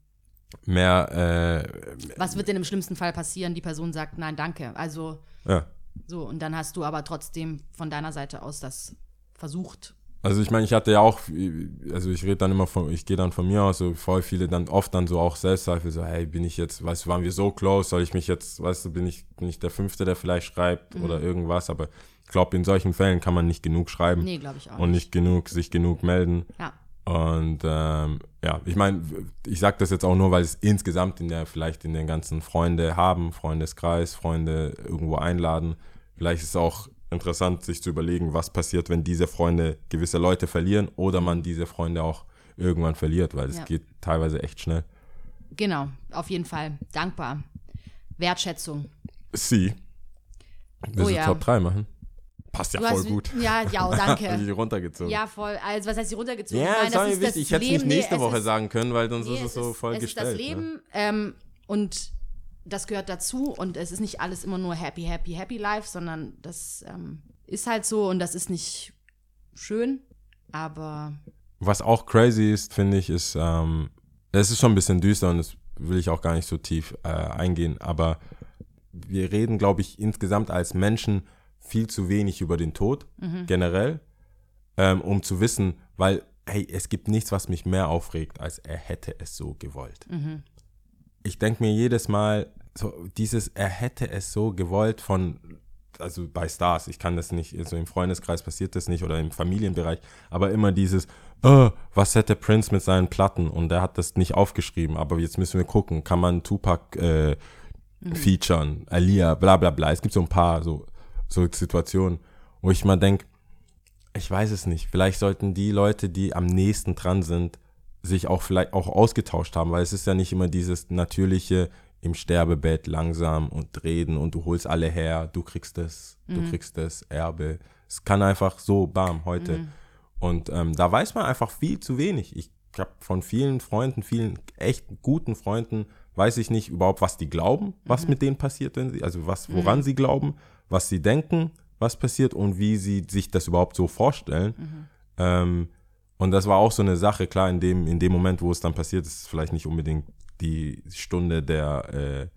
Mehr, äh, Was wird denn im schlimmsten Fall passieren? Die Person sagt, nein, danke. Also ja. so, und dann hast du aber trotzdem von deiner Seite aus das versucht. Also ich meine, ich hatte ja auch, also ich rede dann immer von, ich gehe dann von mir aus, so voll viele dann oft dann so auch Selbstzweifel, so, hey, bin ich jetzt, weißt du, waren wir so close, soll ich mich jetzt, weißt du, bin ich, bin ich der Fünfte, der vielleicht schreibt Mhm. oder irgendwas, aber ich glaube, in solchen Fällen kann man nicht genug schreiben Nee, glaube ich auch und nicht genug, sich genug melden. Ja. Und ähm, ja, ich meine, ich sage das jetzt auch nur, weil es insgesamt in der, vielleicht in den ganzen Freunde haben, Freundeskreis, Freunde irgendwo einladen. Vielleicht ist es auch interessant, sich zu überlegen, was passiert, wenn diese Freunde gewisse Leute verlieren oder man diese Freunde auch irgendwann verliert, weil es Ja. geht teilweise echt schnell. Genau, auf jeden Fall. Dankbar. Wertschätzung. Sie. Willst Oh du ja. Top 3 machen? Passt ja Du voll hast- gut. Ja, ja, oh, danke. runtergezogen. ja, voll. Also, was heißt die runtergezogen? Ja, Nein, das mir ist wichtig. Ich hätte es nicht. Nee, nächste es Woche ist- sagen können, weil sonst Nee, ist es so voll es gestellt. ist das ne? Leben ähm, und das gehört dazu und es ist nicht alles immer nur happy, happy, happy life, sondern das ähm, ist halt so und das ist nicht schön, aber Was auch crazy ist, finde ich, ist, ähm, es ist schon ein bisschen düster und das will ich auch gar nicht so tief äh, eingehen, aber wir reden, glaube ich, insgesamt als Menschen viel zu wenig über den Tod generell, ähm, um zu wissen, weil hey, es gibt nichts, was mich mehr aufregt, als er hätte es so gewollt. Mhm. Ich denke mir jedes Mal, so dieses, er hätte es so gewollt von, also bei Stars, ich kann das nicht, so im Freundeskreis passiert das nicht oder im Familienbereich, aber immer dieses, oh, was hätte Prince mit seinen Platten und er hat das nicht aufgeschrieben, aber jetzt müssen wir gucken, kann man Tupac äh, featuren, Alia, bla bla bla. Es gibt so ein paar so, so Situationen, wo ich mal denke, ich weiß es nicht. Vielleicht sollten die Leute, die am nächsten dran sind, sich auch vielleicht auch ausgetauscht haben, weil es ist ja nicht immer dieses natürliche im Sterbebett langsam und reden und du holst alle her, du kriegst das, du kriegst das Erbe. Es kann einfach so, bam, heute. Und ähm, da weiß man einfach viel zu wenig. Ich habe von vielen Freunden, vielen echt guten Freunden, weiß ich nicht überhaupt, was die glauben, was mit denen passiert, wenn sie, also was, woran sie glauben, was sie denken, was passiert und wie sie sich das überhaupt so vorstellen. Ähm, und das war auch so eine Sache, klar, in dem, in dem Moment, wo es dann passiert, ist es vielleicht nicht unbedingt die Stunde der,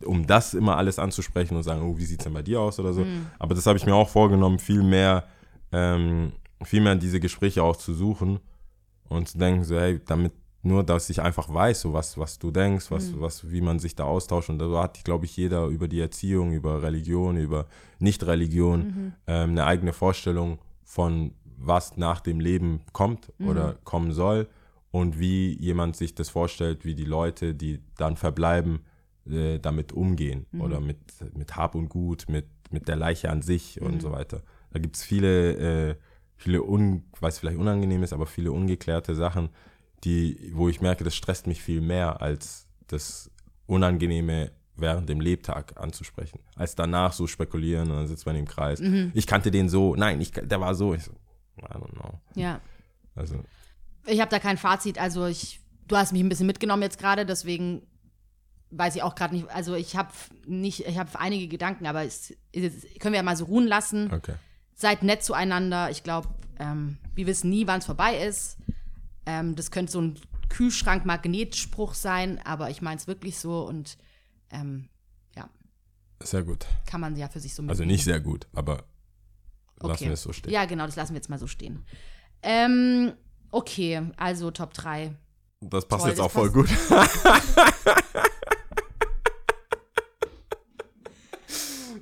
äh, um das immer alles anzusprechen und sagen, oh, wie sieht es denn bei dir aus oder so. Aber das habe ich mir auch vorgenommen, viel mehr, ähm, viel mehr diese Gespräche auch zu suchen und zu denken, so, hey, damit nur, dass ich einfach weiß, so was, was du denkst, was, was, wie man sich da austauscht. Und da hat, glaube ich, jeder über die Erziehung, über Religion, über Nicht-Religion ähm, eine eigene Vorstellung von was nach dem Leben kommt oder kommen soll und wie jemand sich das vorstellt, wie die Leute, die dann verbleiben, äh, damit umgehen oder mit, mit Hab und Gut, mit, mit der Leiche an sich und so weiter. Da gibt es viele, äh, viele, un, was vielleicht unangenehm ist, aber viele ungeklärte Sachen, die, wo ich merke, das stresst mich viel mehr, als das Unangenehme während dem Lebtag anzusprechen. Als danach so spekulieren und dann sitzt man im Kreis. Ich kannte den so, nein, ich, der war so. Ich so, I don't know. Ja. Also, Ich habe da kein Fazit, also ich, du hast mich ein bisschen mitgenommen jetzt gerade, deswegen weiß ich auch gerade nicht, also ich habe nicht, ich habe einige Gedanken, aber es, es können wir ja mal so ruhen lassen. okay. Seid nett zueinander. Ich glaube, ähm, wir wissen nie, wann es vorbei ist. Ähm, das könnte so ein Kühlschrank-Magnetspruch sein, aber ich meine es wirklich so und ähm, Sehr gut. kann man ja für sich so Also mitnehmen. nicht sehr gut, aber lassen Okay. wir es so stehen. Ja, genau, das lassen wir jetzt mal so stehen. Ähm, okay, also Top 3. Das passt Toll, jetzt das auch voll gut.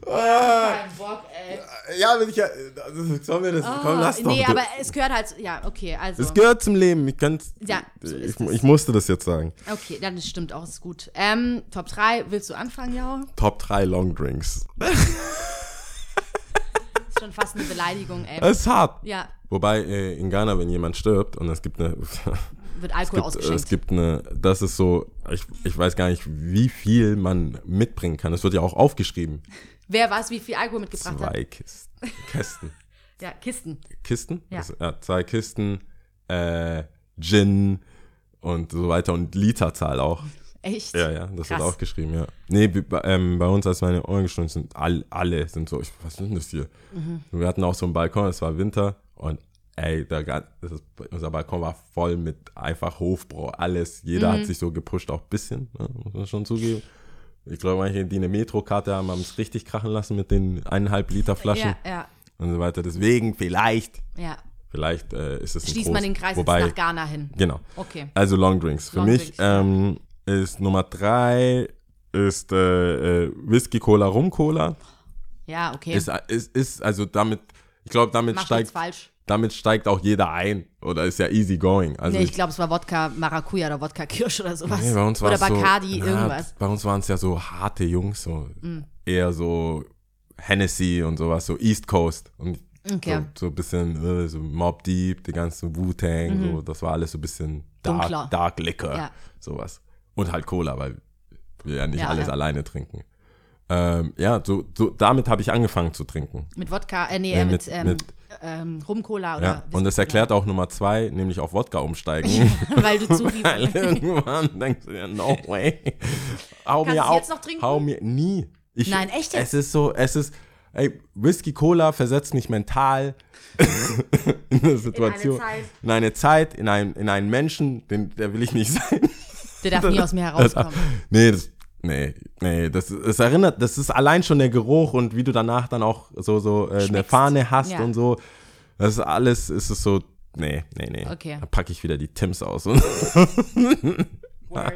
Kein Bock, ey. ja, wenn ich ja. Also, sollen wir das? komm, lass doch. Ah, nee, du- aber es gehört halt, ja, okay, also. es gehört zum Leben. Ich kann's. Ja, so ich, ich musste das jetzt sagen. Okay, dann das stimmt auch, ist gut. Ähm, Top 3, willst du anfangen, ja? Top 3 Long Drinks. Schon fast eine Beleidigung, ey. Das ist hart. Ja, Wobei äh, in Ghana, wenn jemand stirbt und es gibt eine. wird Es Alkohol gibt, ausgeschenkt. es gibt eine, das ist so, ich, ich weiß gar nicht, wie viel man mitbringen kann. Es wird ja auch aufgeschrieben. Wer weiß, wie viel Alkohol mitgebracht hat? Zwei Kisten. Kästen. Ja, Kisten. Kisten? Ja. Das, ja, zwei Kisten, äh, Gin und so weiter und Literzahl auch. Echt? Ja, ja, das Krass. wird auch geschrieben, ja. Nee, bei, ähm, bei uns, als meine Ohren gestoßen sind, all, alle sind so, ich, was ist denn das hier? Mhm. Wir hatten auch so einen Balkon, es war Winter und ey, das ist, unser Balkon war voll mit einfach Hofbrau, alles. Jeder Mhm. hat sich so gepusht, auch ein bisschen, ne, muss man schon zugeben. Ich glaube, manche, die eine Metro-Karte haben, haben es richtig krachen lassen mit den eineinhalb Liter Flaschen Ja, ja, und so weiter. Deswegen, vielleicht, ja. vielleicht äh, ist es ein Schließt groß, man den Kreis wobei, jetzt nach Ghana hin. Genau. Okay. Also Long Drinks. Für Long mich ähm, ist Nummer drei ist äh, äh, Whisky Cola Rum Cola. Ja, okay. Ist, ist, ist also damit, ich glaube, damit Mach steigt, falsch. damit steigt auch jeder ein. Oder ist ja easy going. Also nee, ich glaube, es war Wodka Maracuja oder Wodka Kirsch oder sowas. nee, bei uns oder so, Bacardi, na, irgendwas. Bei uns waren es ja so harte Jungs, so eher so Hennessy und sowas, so East Coast. Und Okay. Mhm. so, so ein bisschen äh, so Mob Deep, die ganze Wu-Tang, so, das war alles so ein bisschen Dunkler. Dark, Dark Liquor, Ja. sowas. Und halt Cola, weil wir ja nicht Ja, alles ja. alleine trinken. Ähm, ja, so, so damit habe ich angefangen zu trinken. Mit Wodka, äh, nee, Äh, äh, mit- mit, ähm, mit- ähm, Rum-Cola oder Ja, und das erklärt auch Nummer zwei, nämlich auf Wodka umsteigen. Weil du zu viel. Irgendwann denkst du dir, no way. Hau Kannst mir auf. jetzt noch trinken? Hau mir nie. Ich, Nein, echt jetzt? Es ist so, es ist, ey, Whisky Cola versetzt mich mental in eine Situation, Zeit. in eine Zeit, in einen, in einen Menschen, den, der will ich nicht sein. Der darf nie aus mir herauskommen. nee, das, nee, nee, das, es erinnert, das ist allein schon der Geruch und wie du danach dann auch so, so äh, eine. Fahne hast Ja. und so. Das ist alles, ist es so, nee, nee, nee. Okay. Da packe ich wieder die Tims aus. Und Word.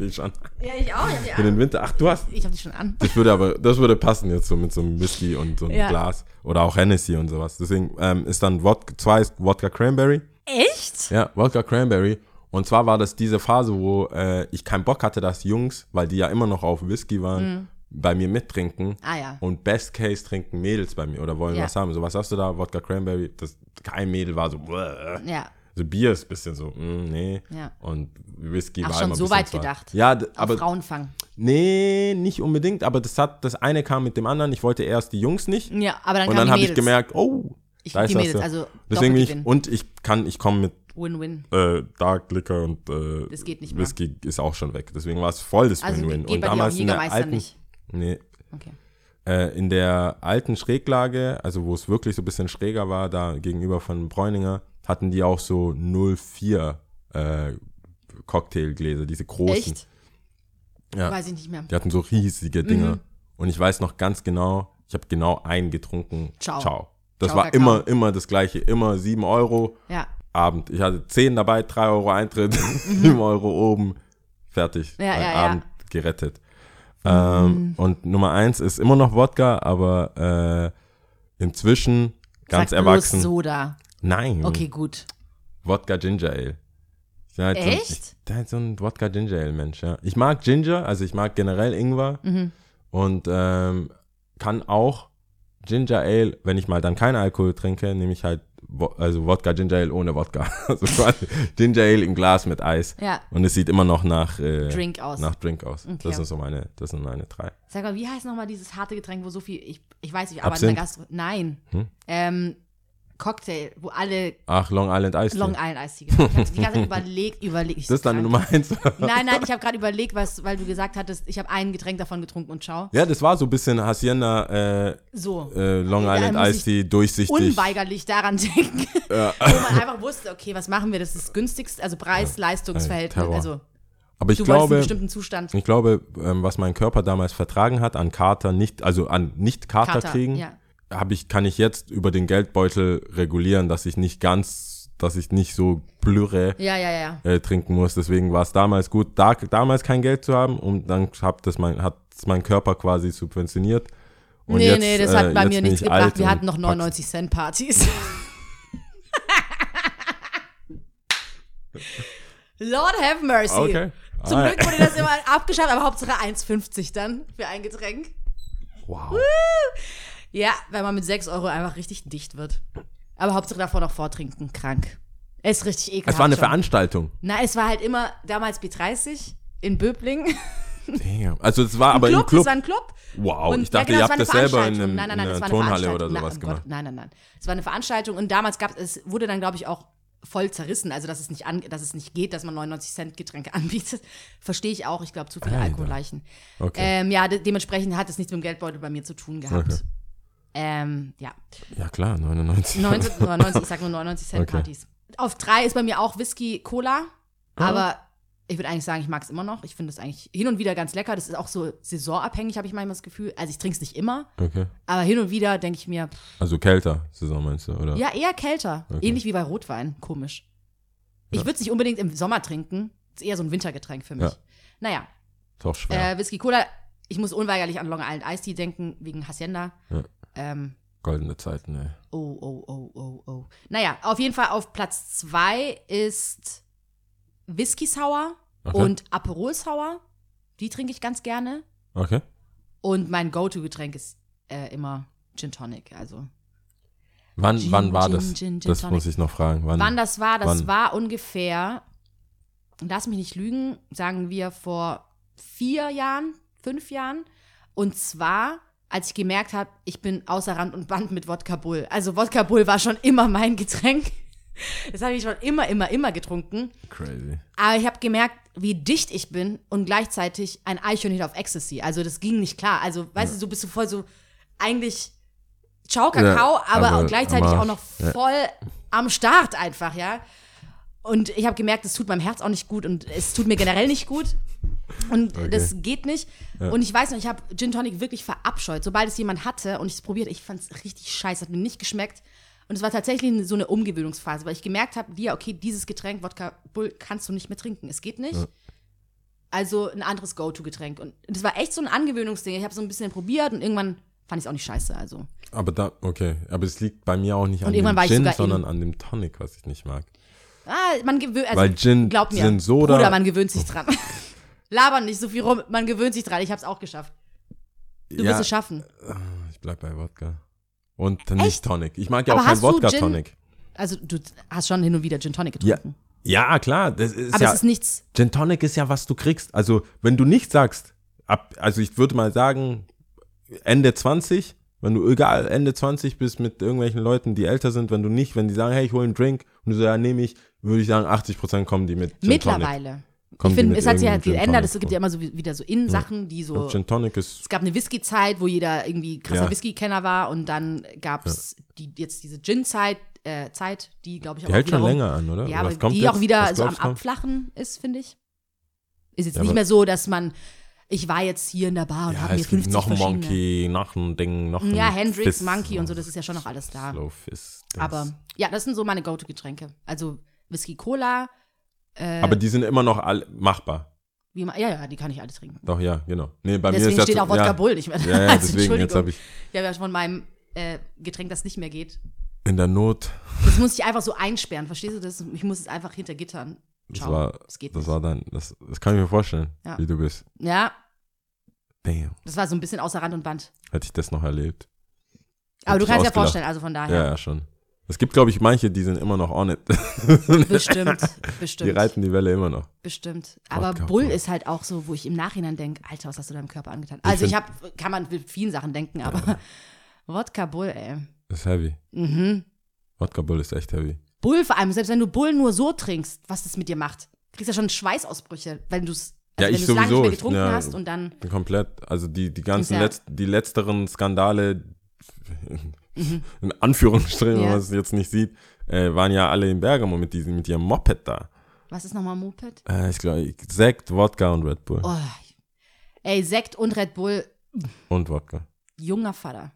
ich schon. Ja, ich auch. Ich hab die Für den Winter. Ach, du hast. Ich hab die schon an. Das würde aber, das würde passen jetzt so mit so einem Whisky und so einem Ja. Glas. Oder auch Hennessy und sowas. Deswegen ähm, ist dann Wodka, zwei ist Wodka Cranberry. Echt? Ja, Wodka Cranberry. Und zwar war das diese Phase, wo äh, ich keinen Bock hatte, dass Jungs, weil die ja immer noch auf Whisky waren, bei mir mittrinken. Mhm. Ah ja. Und Best Case trinken Mädels bei mir oder wollen Ja. was haben. So, was hast du da? Wodka Cranberry. Das, kein Mädel war so, "Bäh." Ja. so Bier ist ein bisschen so, mm, nee. Ja. Und Whisky Ach, war schon immer so weit zwar- gedacht. Ja, Auf aber Frauenfang. nee, nicht unbedingt. Aber das hat, das eine kam mit dem anderen. Ich wollte erst die Jungs nicht. Ja, aber dann und dann habe ich gemerkt, oh, Ich da ist Mädels, ja. also Deswegen ich, und ich kann, ich komme mit Win-win. äh, Dark Liquor und äh, Das geht nicht mehr. Whisky ist auch schon weg. Deswegen war es voll das Also Win-Win. Und damals in der alten, nicht. nee, Okay. äh, in der alten Schräglage, also wo es wirklich so ein bisschen schräger war, da gegenüber von Bräuninger, hatten die auch so 04 äh, Cocktailgläser, diese großen. Echt? Ja. Weiß ich nicht mehr. Die hatten so riesige Dinger. Mhm. Und ich weiß noch ganz genau, ich habe genau einen getrunken. Ciao. Ciao. Das Ciao, war Kakao. immer, immer das gleiche. Immer 7 Euro Ja. Abend. Ich hatte 10 dabei, 3 Euro Eintritt, 7 Euro oben. Fertig. Mhm. Ja, ja, ja. Abend gerettet. Ähm, und Nummer 1 ist immer noch Wodka, aber äh, inzwischen ganz Sag erwachsen. Bloß Soda. Nein. Okay, gut. Wodka Ginger Ale. Halt So ein, Echt? ich so ein Wodka Ginger Ale Mensch, ja. Ich mag Ginger, also ich mag generell Ingwer Mhm. und ähm, kann auch Ginger Ale, wenn ich mal dann keinen Alkohol trinke, nehme ich halt also Wodka Ginger Ale ohne Wodka. Also quasi Ginger Ale im Glas mit Eis. Ja. Und es sieht immer noch nach äh, Drink aus. Nach Drink aus. Okay. Das sind so meine, das sind meine drei. Sag mal, wie heißt nochmal dieses harte Getränk, wo so viel, ich, ich weiß, ich arbeite Absinth? in der Gastro. Nein. Hm? Ähm, Cocktail, wo alle Ach, Long Island Ice. Long Island Eistee Ich habe die ganze Zeit überlegt, überlegt. Ich Das ist deine. Nummer eins. Nein, nein, ich habe gerade überlegt, was, weil du gesagt hattest, ich habe ein Getränk davon getrunken und schau. ja, das war so ein bisschen Hacienda äh, So. äh, Long Da Island Ice Tea durchsichtig. Unweigerlich daran denken, Ja. wo man einfach wusste, okay, was machen wir? Das ist das günstigste, also Preis-Leistungsverhältnis. Terror. Also, Aber ich du glaube, bestimmten Zustand. ich glaube, ähm, was mein Körper damals vertragen hat an Kater, nicht, also an nicht Kater, Kater, kriegen, ja. Habe ich, kann ich jetzt über den Geldbeutel regulieren, dass ich nicht ganz, dass ich nicht so blüre Ja, ja, ja. äh, trinken muss. Deswegen war es damals gut, da, damals kein Geld zu haben und dann hab das mein, hat es mein Körper quasi subventioniert. Und nee, jetzt, nee, das äh, hat bei jetzt mir nichts ich gebracht. Wir hatten noch pack's. 99 Cent Partys. Lord have mercy. Okay. Zum Ah, Glück wurde das immer abgeschafft, aber Hauptsache 1,50 dann für ein Getränk. Wow. Ja, weil man mit 6 Euro einfach richtig dicht wird. Aber Hauptsache davor noch vortrinken, krank. Es ist richtig ekelhaft. Es war eine schon. Veranstaltung. Nein, es war halt immer damals B30 in Böbling. Damn. Also es war aber Club, im Club. Es war ein Club. Wow, Und- ich dachte, ja, genau, ihr habt das selber in, einem, nein, nein, nein, in einer Turnhalle oder sowas Nein, oh gemacht. Gott, nein, nein, nein. Es war eine Veranstaltung und damals gab es, wurde dann, glaube ich, auch voll zerrissen. Also, dass es nicht, an, dass es nicht geht, dass man 99 Cent Getränke anbietet. Verstehe ich auch. Ich glaube, zu viele. Alkoholleichen. Okay. Ähm, ja, de dementsprechend hat es nichts mit dem Geldbeutel bei mir zu tun gehabt. Okay. Ähm, ja. Ja klar, 99. 90, 99, ich sag nur 99 Cent Okay. Partys. Auf drei ist bei mir auch Whisky Cola, aber ich würde eigentlich sagen, ich mag es immer noch. Ich finde es eigentlich hin und wieder ganz lecker. Das ist auch so saisonabhängig, habe ich manchmal das Gefühl. Also ich trinke es nicht immer, Okay. aber hin und wieder denke ich mir, pff, Also kälter, Saison meinst du, oder? ja, eher kälter. Okay. Ähnlich wie bei Rotwein. Komisch. Ich würde es nicht unbedingt im Sommer trinken. Ist eher so ein Wintergetränk für mich. Ja. Naja, Ist auch schwer. äh, Whisky Cola. Ich muss unweigerlich an Long Island Ice Tea denken, wegen Hacienda. Ja. Ähm, Goldene Zeiten, ey. Oh, oh, oh, oh, oh. Naja, auf jeden Fall auf Platz zwei ist Whisky Sour Okay. und Aperol Sour. Die trinke ich ganz gerne. Okay. Und mein Go-To-Getränk ist äh, immer Gin Tonic. Also, Wann, Gin, wann war Gin, das? Gin das Tonic. muss ich noch fragen. Wann? wann das war, das wann? war ungefähr, lass mich nicht lügen, sagen wir vor vier Jahren, fünf Jahren. Und zwar, als ich gemerkt habe, ich bin außer Rand und Band mit Wodka Bull. Also Wodka Bull war schon immer mein Getränk. Das habe ich schon immer, immer, immer getrunken. Crazy. Aber ich habe gemerkt, wie dicht ich bin und gleichzeitig ein Eichhörnchen auf Ecstasy. Also das ging nicht klar. Also, weißt du, so bist du voll so eigentlich Ciao Kakao, Ja, aber, aber gleichzeitig auch noch Ja. voll am Start einfach, ja. Und ich habe gemerkt, es tut meinem Herz auch nicht gut und es tut mir generell nicht gut. Und Okay. das geht nicht. Und ich weiß noch, ich habe Gin Tonic wirklich verabscheut. Sobald es jemand hatte und ich es probiert, ich fand es richtig scheiße, hat mir nicht geschmeckt. Und es war tatsächlich so eine Umgewöhnungsphase, weil ich gemerkt habe, Lia, okay, dieses Getränk, Wodka Bull, kannst du nicht mehr trinken. Es geht nicht. Ja. Also ein anderes Go-To-Getränk. Und das war echt so ein Angewöhnungsding. Ich habe so ein bisschen probiert und irgendwann fand ich es auch nicht scheiße. Also. Aber da, okay. Aber es liegt bei mir auch nicht an Und dem war ich Gin, sondern an dem Tonic, was ich nicht mag. Ah, man gewöhnt, also, Weil Gin, glaub mir, Gin Soda. Bruder, man gewöhnt sich dran. Labern nicht so viel rum, man gewöhnt sich dran. Ich habe es auch geschafft. Du wirst es schaffen. Ich bleib bei Wodka. Und nicht Echt? Tonic. Ich mag ja Aber auch kein Wodka-Tonic. Also du hast schon hin und wieder Gin Tonic Ja, getrunken. ja, klar. Das ist aber ja, es ist nichts. Gin Tonic ist ja, was du kriegst. Also, wenn du nicht sagst, ab, also ich würde mal sagen, Ende 20, wenn du egal Ende 20 bist mit irgendwelchen Leuten, die älter sind, wenn du nicht, wenn die sagen, hey, ich hole einen Drink und du so, ja, nehme ich, würde ich sagen, 80% kommen die mit Gin. Mittlerweile. Kommen ich die finde, es hat sich halt geändert. Es gibt ja immer so wie- wieder so In-Sachen, die so. Und Gin Tonic ist, Es gab eine Whisky-Zeit, wo jeder irgendwie krasser Ja. Whisky-Kenner war und dann gab es die, jetzt diese Gin-Zeit, äh, Zeit, die, glaube ich, die auch hält schon länger an, oder? Ja, aber die auch wieder so am? Abflachen ist, finde ich. Ist jetzt Ja, nicht mehr so, dass man, ich war jetzt hier in der Bar und Ja, habe mir es gibt 50 noch ein. Monkey, noch ein Ding, noch ein Ja, Hendrix, Fizz. Monkey und so, das ist ja schon noch alles da. Slow Fizz. Dings. Aber ja, das sind so meine Go-To-Getränke. Also Whisky Cola, äh, Aber die sind immer noch all, machbar. wie ja, ja, die kann ich alle trinken. Doch, ja, genau. Nee, bei mir Deswegen ist ja steht zu- auch Wodka ja, Bull nicht mehr. Ja, ja, Also, deswegen, jetzt habe ich Ich habe ja von meinem äh, Getränk, das nicht mehr geht. in der Not, Das muss ich einfach so einsperren, verstehst du das? Ich muss es einfach hinter Gittern. das Ciao. war, Das geht das nicht. war dann, das, das kann ich mir vorstellen, Ja. wie du bist. Ja, Damn, das war so ein bisschen außer Rand und Band. hätte ich das noch erlebt. Aber Hätte du ich kannst ja ausgelacht. vorstellen, also von Ja, daher. ja, schon. Es gibt, glaube ich, manche, die sind immer noch on it. Bestimmt, Die bestimmt, reiten die Welle immer noch. bestimmt. Aber Wodka Bull Bull. ist halt auch so, wo ich im Nachhinein denke, Alter, was hast du deinem Körper angetan? Also ich find- habe, kann man mit vielen Sachen denken, aber Wodka Bull, ey. Ist heavy. Mhm. Wodka Bull ist echt heavy. Bull vor allem, selbst wenn du Bull nur so trinkst, was das mit dir macht. Kriegst ja schon Schweißausbrüche, wenn du es Ja, also ich du's lange nicht mehr Ich- getrunken ja. hast und dann Komplett. Also die, die ganzen Ja. Letz-, die letzteren Skandale, in Anführungsstrichen, Ja. wenn man es jetzt nicht sieht, äh, waren ja alle in Bergamo mit, diesem, mit ihrem Moped da. was ist nochmal Moped? Äh, ich glaube, Sekt, Wodka und Red Bull. Oh. Ey, Sekt und Red Bull, Und Wodka. junger Vater.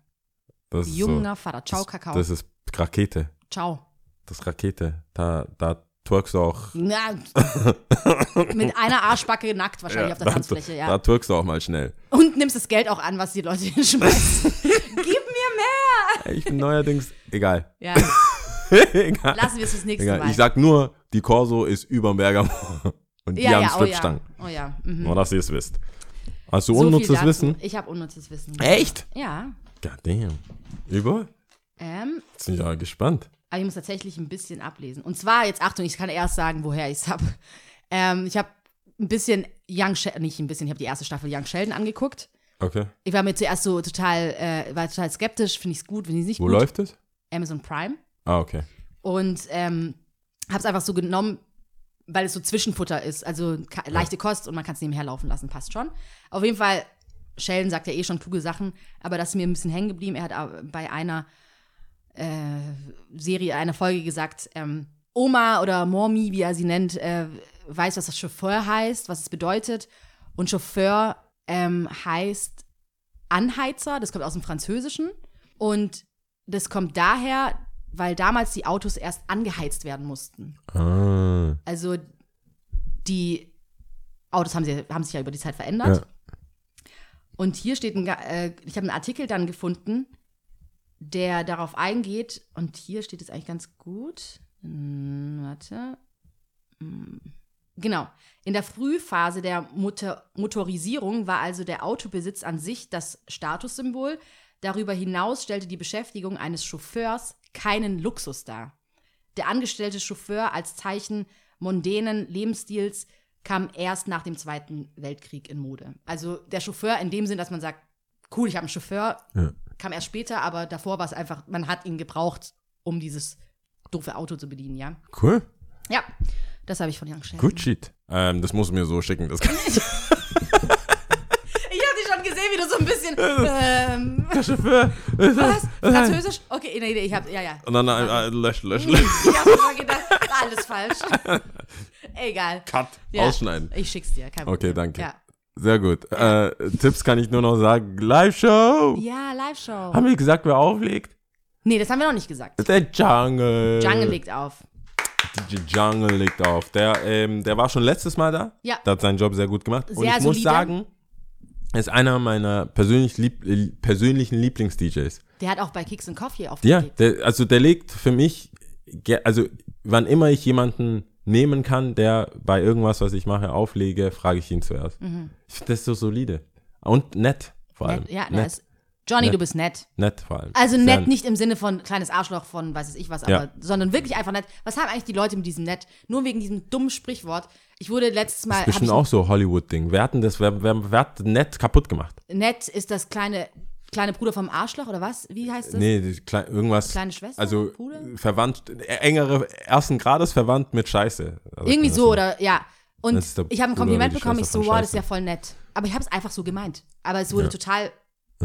Das ist Junger so, Vater. Ciao, Kakao. Das ist Rakete. Ciao. Das ist Rakete. Da, da twerkst du auch. Na, mit einer Arschbacke nackt wahrscheinlich auf der da, Tanzfläche, ja. da twerkst du auch mal schnell. Und nimmst das Geld auch an, was die Leute hinschmeißen. Gib mir mehr! Ich bin neuerdings, egal. Ja, egal. lassen wir es fürs nächste egal. Mal. Ich sag nur, die Corso ist über Bergamo. Und die ja, haben ja, oh ja. Stripstangen. Oh ja. Mhm. Nur, dass ihr es wisst. Hast du So unnützes. Wissen? Ich habe unnützes Wissen. Echt? Ja. God damn. Über? Ähm, Jetzt bin ich ja gespannt. aber ich muss tatsächlich ein bisschen ablesen. Und zwar, jetzt Achtung, ich kann erst sagen, woher ich es habe. Ähm, ich habe ein bisschen Young Sheldon, nicht ein bisschen, ich habe die erste Staffel Young Sheldon angeguckt. Okay. Ich war mir zuerst so total, äh, war total skeptisch, finde ich es gut, finde ich es nicht Wo gut. läuft es? Amazon Prime. Ah, okay. Und ähm, habe es einfach so genommen, weil es so Zwischenfutter ist. Also leichte Kost und man kann es nebenher laufen lassen, passt schon. Auf jeden Fall, Sheldon sagt ja eh schon kluge Sachen, aber das ist mir ein bisschen hängen geblieben. Er hat bei einer äh, Serie, einer Folge gesagt, ähm, Oma oder Mormi, wie er sie nennt, äh, weiß, was das Chauffeur heißt, was es bedeutet. Und Chauffeur ähm, heißt Anheizer, das kommt aus dem Französischen. Und das kommt daher, weil damals die Autos erst angeheizt werden mussten. Ah. Also die Autos haben, sie, haben sich ja über die Zeit verändert. Ja. Und hier steht ein, äh, ich habe einen Artikel dann gefunden, der darauf eingeht, und hier steht es eigentlich ganz gut. Hm, warte. Hm. Genau. In der Frühphase der Motor Motorisierung war also der Autobesitz an sich das Statussymbol. Darüber hinaus stellte die Beschäftigung eines Chauffeurs keinen Luxus dar. Der angestellte Chauffeur als Zeichen mondänen Lebensstils kam erst nach dem Zweiten Weltkrieg in Mode. Also der Chauffeur in dem Sinn, dass man sagt, cool, ich habe einen Chauffeur, Ja. kam erst später, aber davor war es einfach, man hat ihn gebraucht, um dieses doofe Auto zu bedienen, ja. Cool. Ja, das habe ich von Young Sheldon. Good shit. Ähm, das muss mir so schicken. Das kann ich. Ich habe dich schon gesehen, wie du so ein bisschen, ähm, Chauffeur. was? Französisch? Okay, nee, nee, ich habe, ja, ja. Und dann äh, äh, lösch, lösch, lösch. Ich habe schon gedacht, alles falsch. Egal. Cut. Ja. Ausschneiden. Ich schick's dir, kein Problem. Okay, danke. Ja, Sehr gut. Äh, Tipps kann ich nur noch sagen. Live-Show. ja Live-Show. Haben wir gesagt, wer auflegt? Nee, das haben wir noch nicht gesagt. Der Jungle. Jungle legt auf. DJ Jungle legt auf. Der, ähm, der war schon letztes Mal da. Ja. Der hat seinen Job sehr gut gemacht. Und Sehr ich muss solide. sagen, er ist einer meiner persönlich lieb, äh, persönlichen Lieblings-DJs. Der hat auch bei Kicks and Coffee Ja, aufgelegt. der, also der legt für mich, also wann immer ich jemanden nehmen kann, der bei irgendwas, was ich mache, auflege, frage ich ihn zuerst. Ich finde das so solide. Und nett vor allem. Mhm. Nett, ja, der nett, ist, Johnny, Nett. du bist nett. nett vor allem. Also Sehr nett nicht im Sinne von kleines Arschloch von weiß ich was, aber, Ja. sondern wirklich einfach nett. Was haben eigentlich die Leute mit diesem nett? Nur wegen diesem dummen Sprichwort. Ich wurde letztes Mal. Das ist bestimmt auch so Hollywood-Ding. Wer hat denn das, wer, wer, wer hat nett kaputt gemacht? Nett ist das kleine, kleine Bruder vom Arschloch oder was? Wie heißt das? Nee, die Klei- irgendwas. Kleine Schwester? Also Bruder? verwandt, äh, engere, ersten Grades verwandt mit Scheiße. Also Irgendwie so oder ja. Und ich habe ein Kompliment bekommen, ich so, wow, das ist ja voll nett. Aber ich habe es einfach so gemeint. Aber es wurde total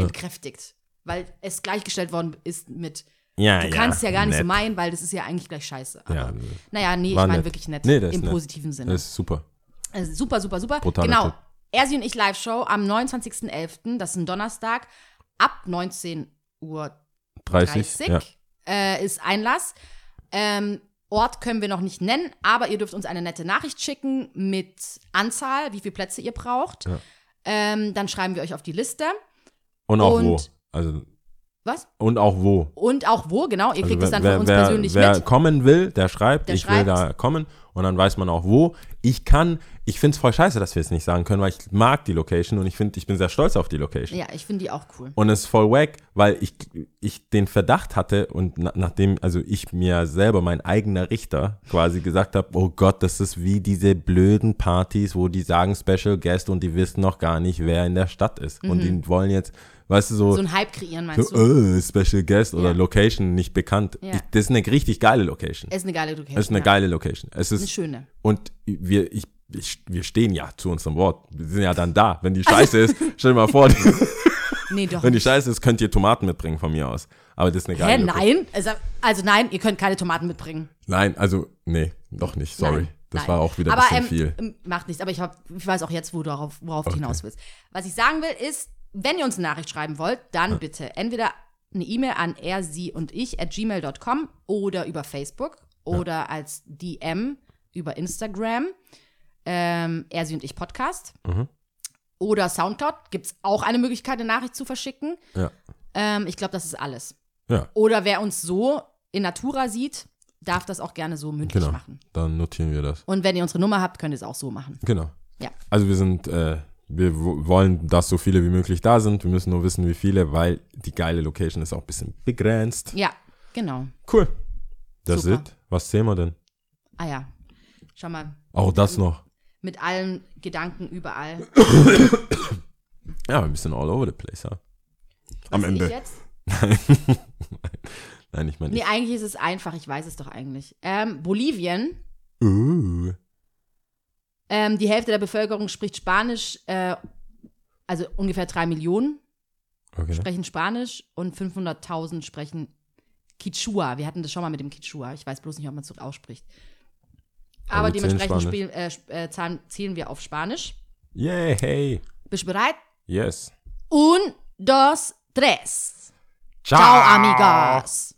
entkräftigt, weil es gleichgestellt worden ist mit, Ja, du ja, kannst es ja gar nicht so meinen, weil das ist ja eigentlich gleich scheiße. Aber, Ja, naja, nee, ich meine wirklich nett. Nee, das ist Im nett. positiven Sinne. Das ist super. Also super, super, super. Brutaler genau. Tipp. Ersi und ich Live-Show am 29.11., das ist ein Donnerstag, ab 19 Uhr 30. 30 Ja. äh, ist Einlass. Ähm, Ort können wir noch nicht nennen, aber ihr dürft uns eine nette Nachricht schicken mit Anzahl, wie viele Plätze ihr braucht. Ja. Ähm, dann schreiben wir euch auf die Liste. Und auch Und- wo. Also, Was? und auch wo. Und auch wo, genau. Ihr Also kriegt es wer, dann wer, von uns wer, persönlich wer mit. kommen will, der schreibt, Der ich will schreibt. da kommen. Und dann weiß man auch wo. Ich kann, ich finde es voll scheiße, dass wir es nicht sagen können, weil ich mag die Location und ich finde, ich bin sehr stolz auf die Location. Ja, ich finde die auch cool. Und es ist voll wack, weil ich, ich den Verdacht hatte und na, nachdem, also ich mir selber, mein eigener Richter, quasi gesagt habe, oh Gott, das ist wie diese blöden Partys, wo die sagen Special Guest und die wissen noch gar nicht, wer in der Stadt ist. Und die wollen jetzt, weißt du, so. So ein Hype kreieren, meinst so du? äh, Special Guest oder Ja. Location nicht bekannt. Ja. Ich, das ist eine richtig geile Location. Es ist eine geile Location. Es ist eine ja. geile Location. Es Eine ist, schöne. und wir, ich, ich, wir stehen ja zu unserem Wort. Wir sind ja dann da. Wenn die Scheiße ist, stell dir mal vor, Nee, doch. wenn die. Scheiße ist, könnt ihr Tomaten mitbringen von mir aus. Aber das ist eine Hä, geile Location. nein? Also, also nein, ihr könnt keine Tomaten mitbringen. Nein, also, nee, doch nicht. Sorry. Nein, das nein. war auch wieder ein Aber, bisschen ähm, viel. ähm, Macht nichts, aber ich, hab, ich weiß auch jetzt, wo du darauf, worauf du Okay. hinaus willst. Was ich sagen will, ist, wenn ihr uns eine Nachricht schreiben wollt, dann bitte entweder eine E-Mail an er, sie und ich at gmail.com oder über Facebook oder als DM über Instagram. Ähm, er, sie und ich Podcast. Mhm. Oder Soundcloud gibt es auch eine Möglichkeit, eine Nachricht zu verschicken. Ja. Ähm, ich glaube, das ist alles. Ja, Oder wer uns so in Natura sieht, darf das auch gerne so mündlich genau. machen. Dann notieren wir das. Und wenn ihr unsere Nummer habt, könnt ihr es auch so machen. Genau. Ja. Also wir sind, äh, wir wo- wollen, dass so viele wie möglich da sind. Wir müssen nur wissen, wie viele, weil die geile Location ist auch ein bisschen begrenzt. Ja, genau. Cool. Das Super. ist. Was zählen wir denn? Ah ja. Schau mal, Auch das noch. mit allen Gedanken überall. Ja, ein bisschen all over the place, ja. Am Was, Ende. Ich jetzt? Nein, ich meine. Nee, eigentlich ist es einfach, ich weiß es doch eigentlich. Ähm, Bolivien, Uh. Ähm, die Hälfte der Bevölkerung spricht Spanisch, äh, also ungefähr drei Millionen Okay. sprechen Spanisch und 500.000 sprechen Quichua. Wir hatten das schon mal mit dem Quichua. Ich weiß bloß nicht, ob man es so ausspricht. Aber wir zählen dementsprechend spielen, äh, äh, zahlen, zählen wir auf Spanisch. Yeah, hey. Bist du bereit? Yes. Un, dos, tres. Ciao, Ciao, amigas.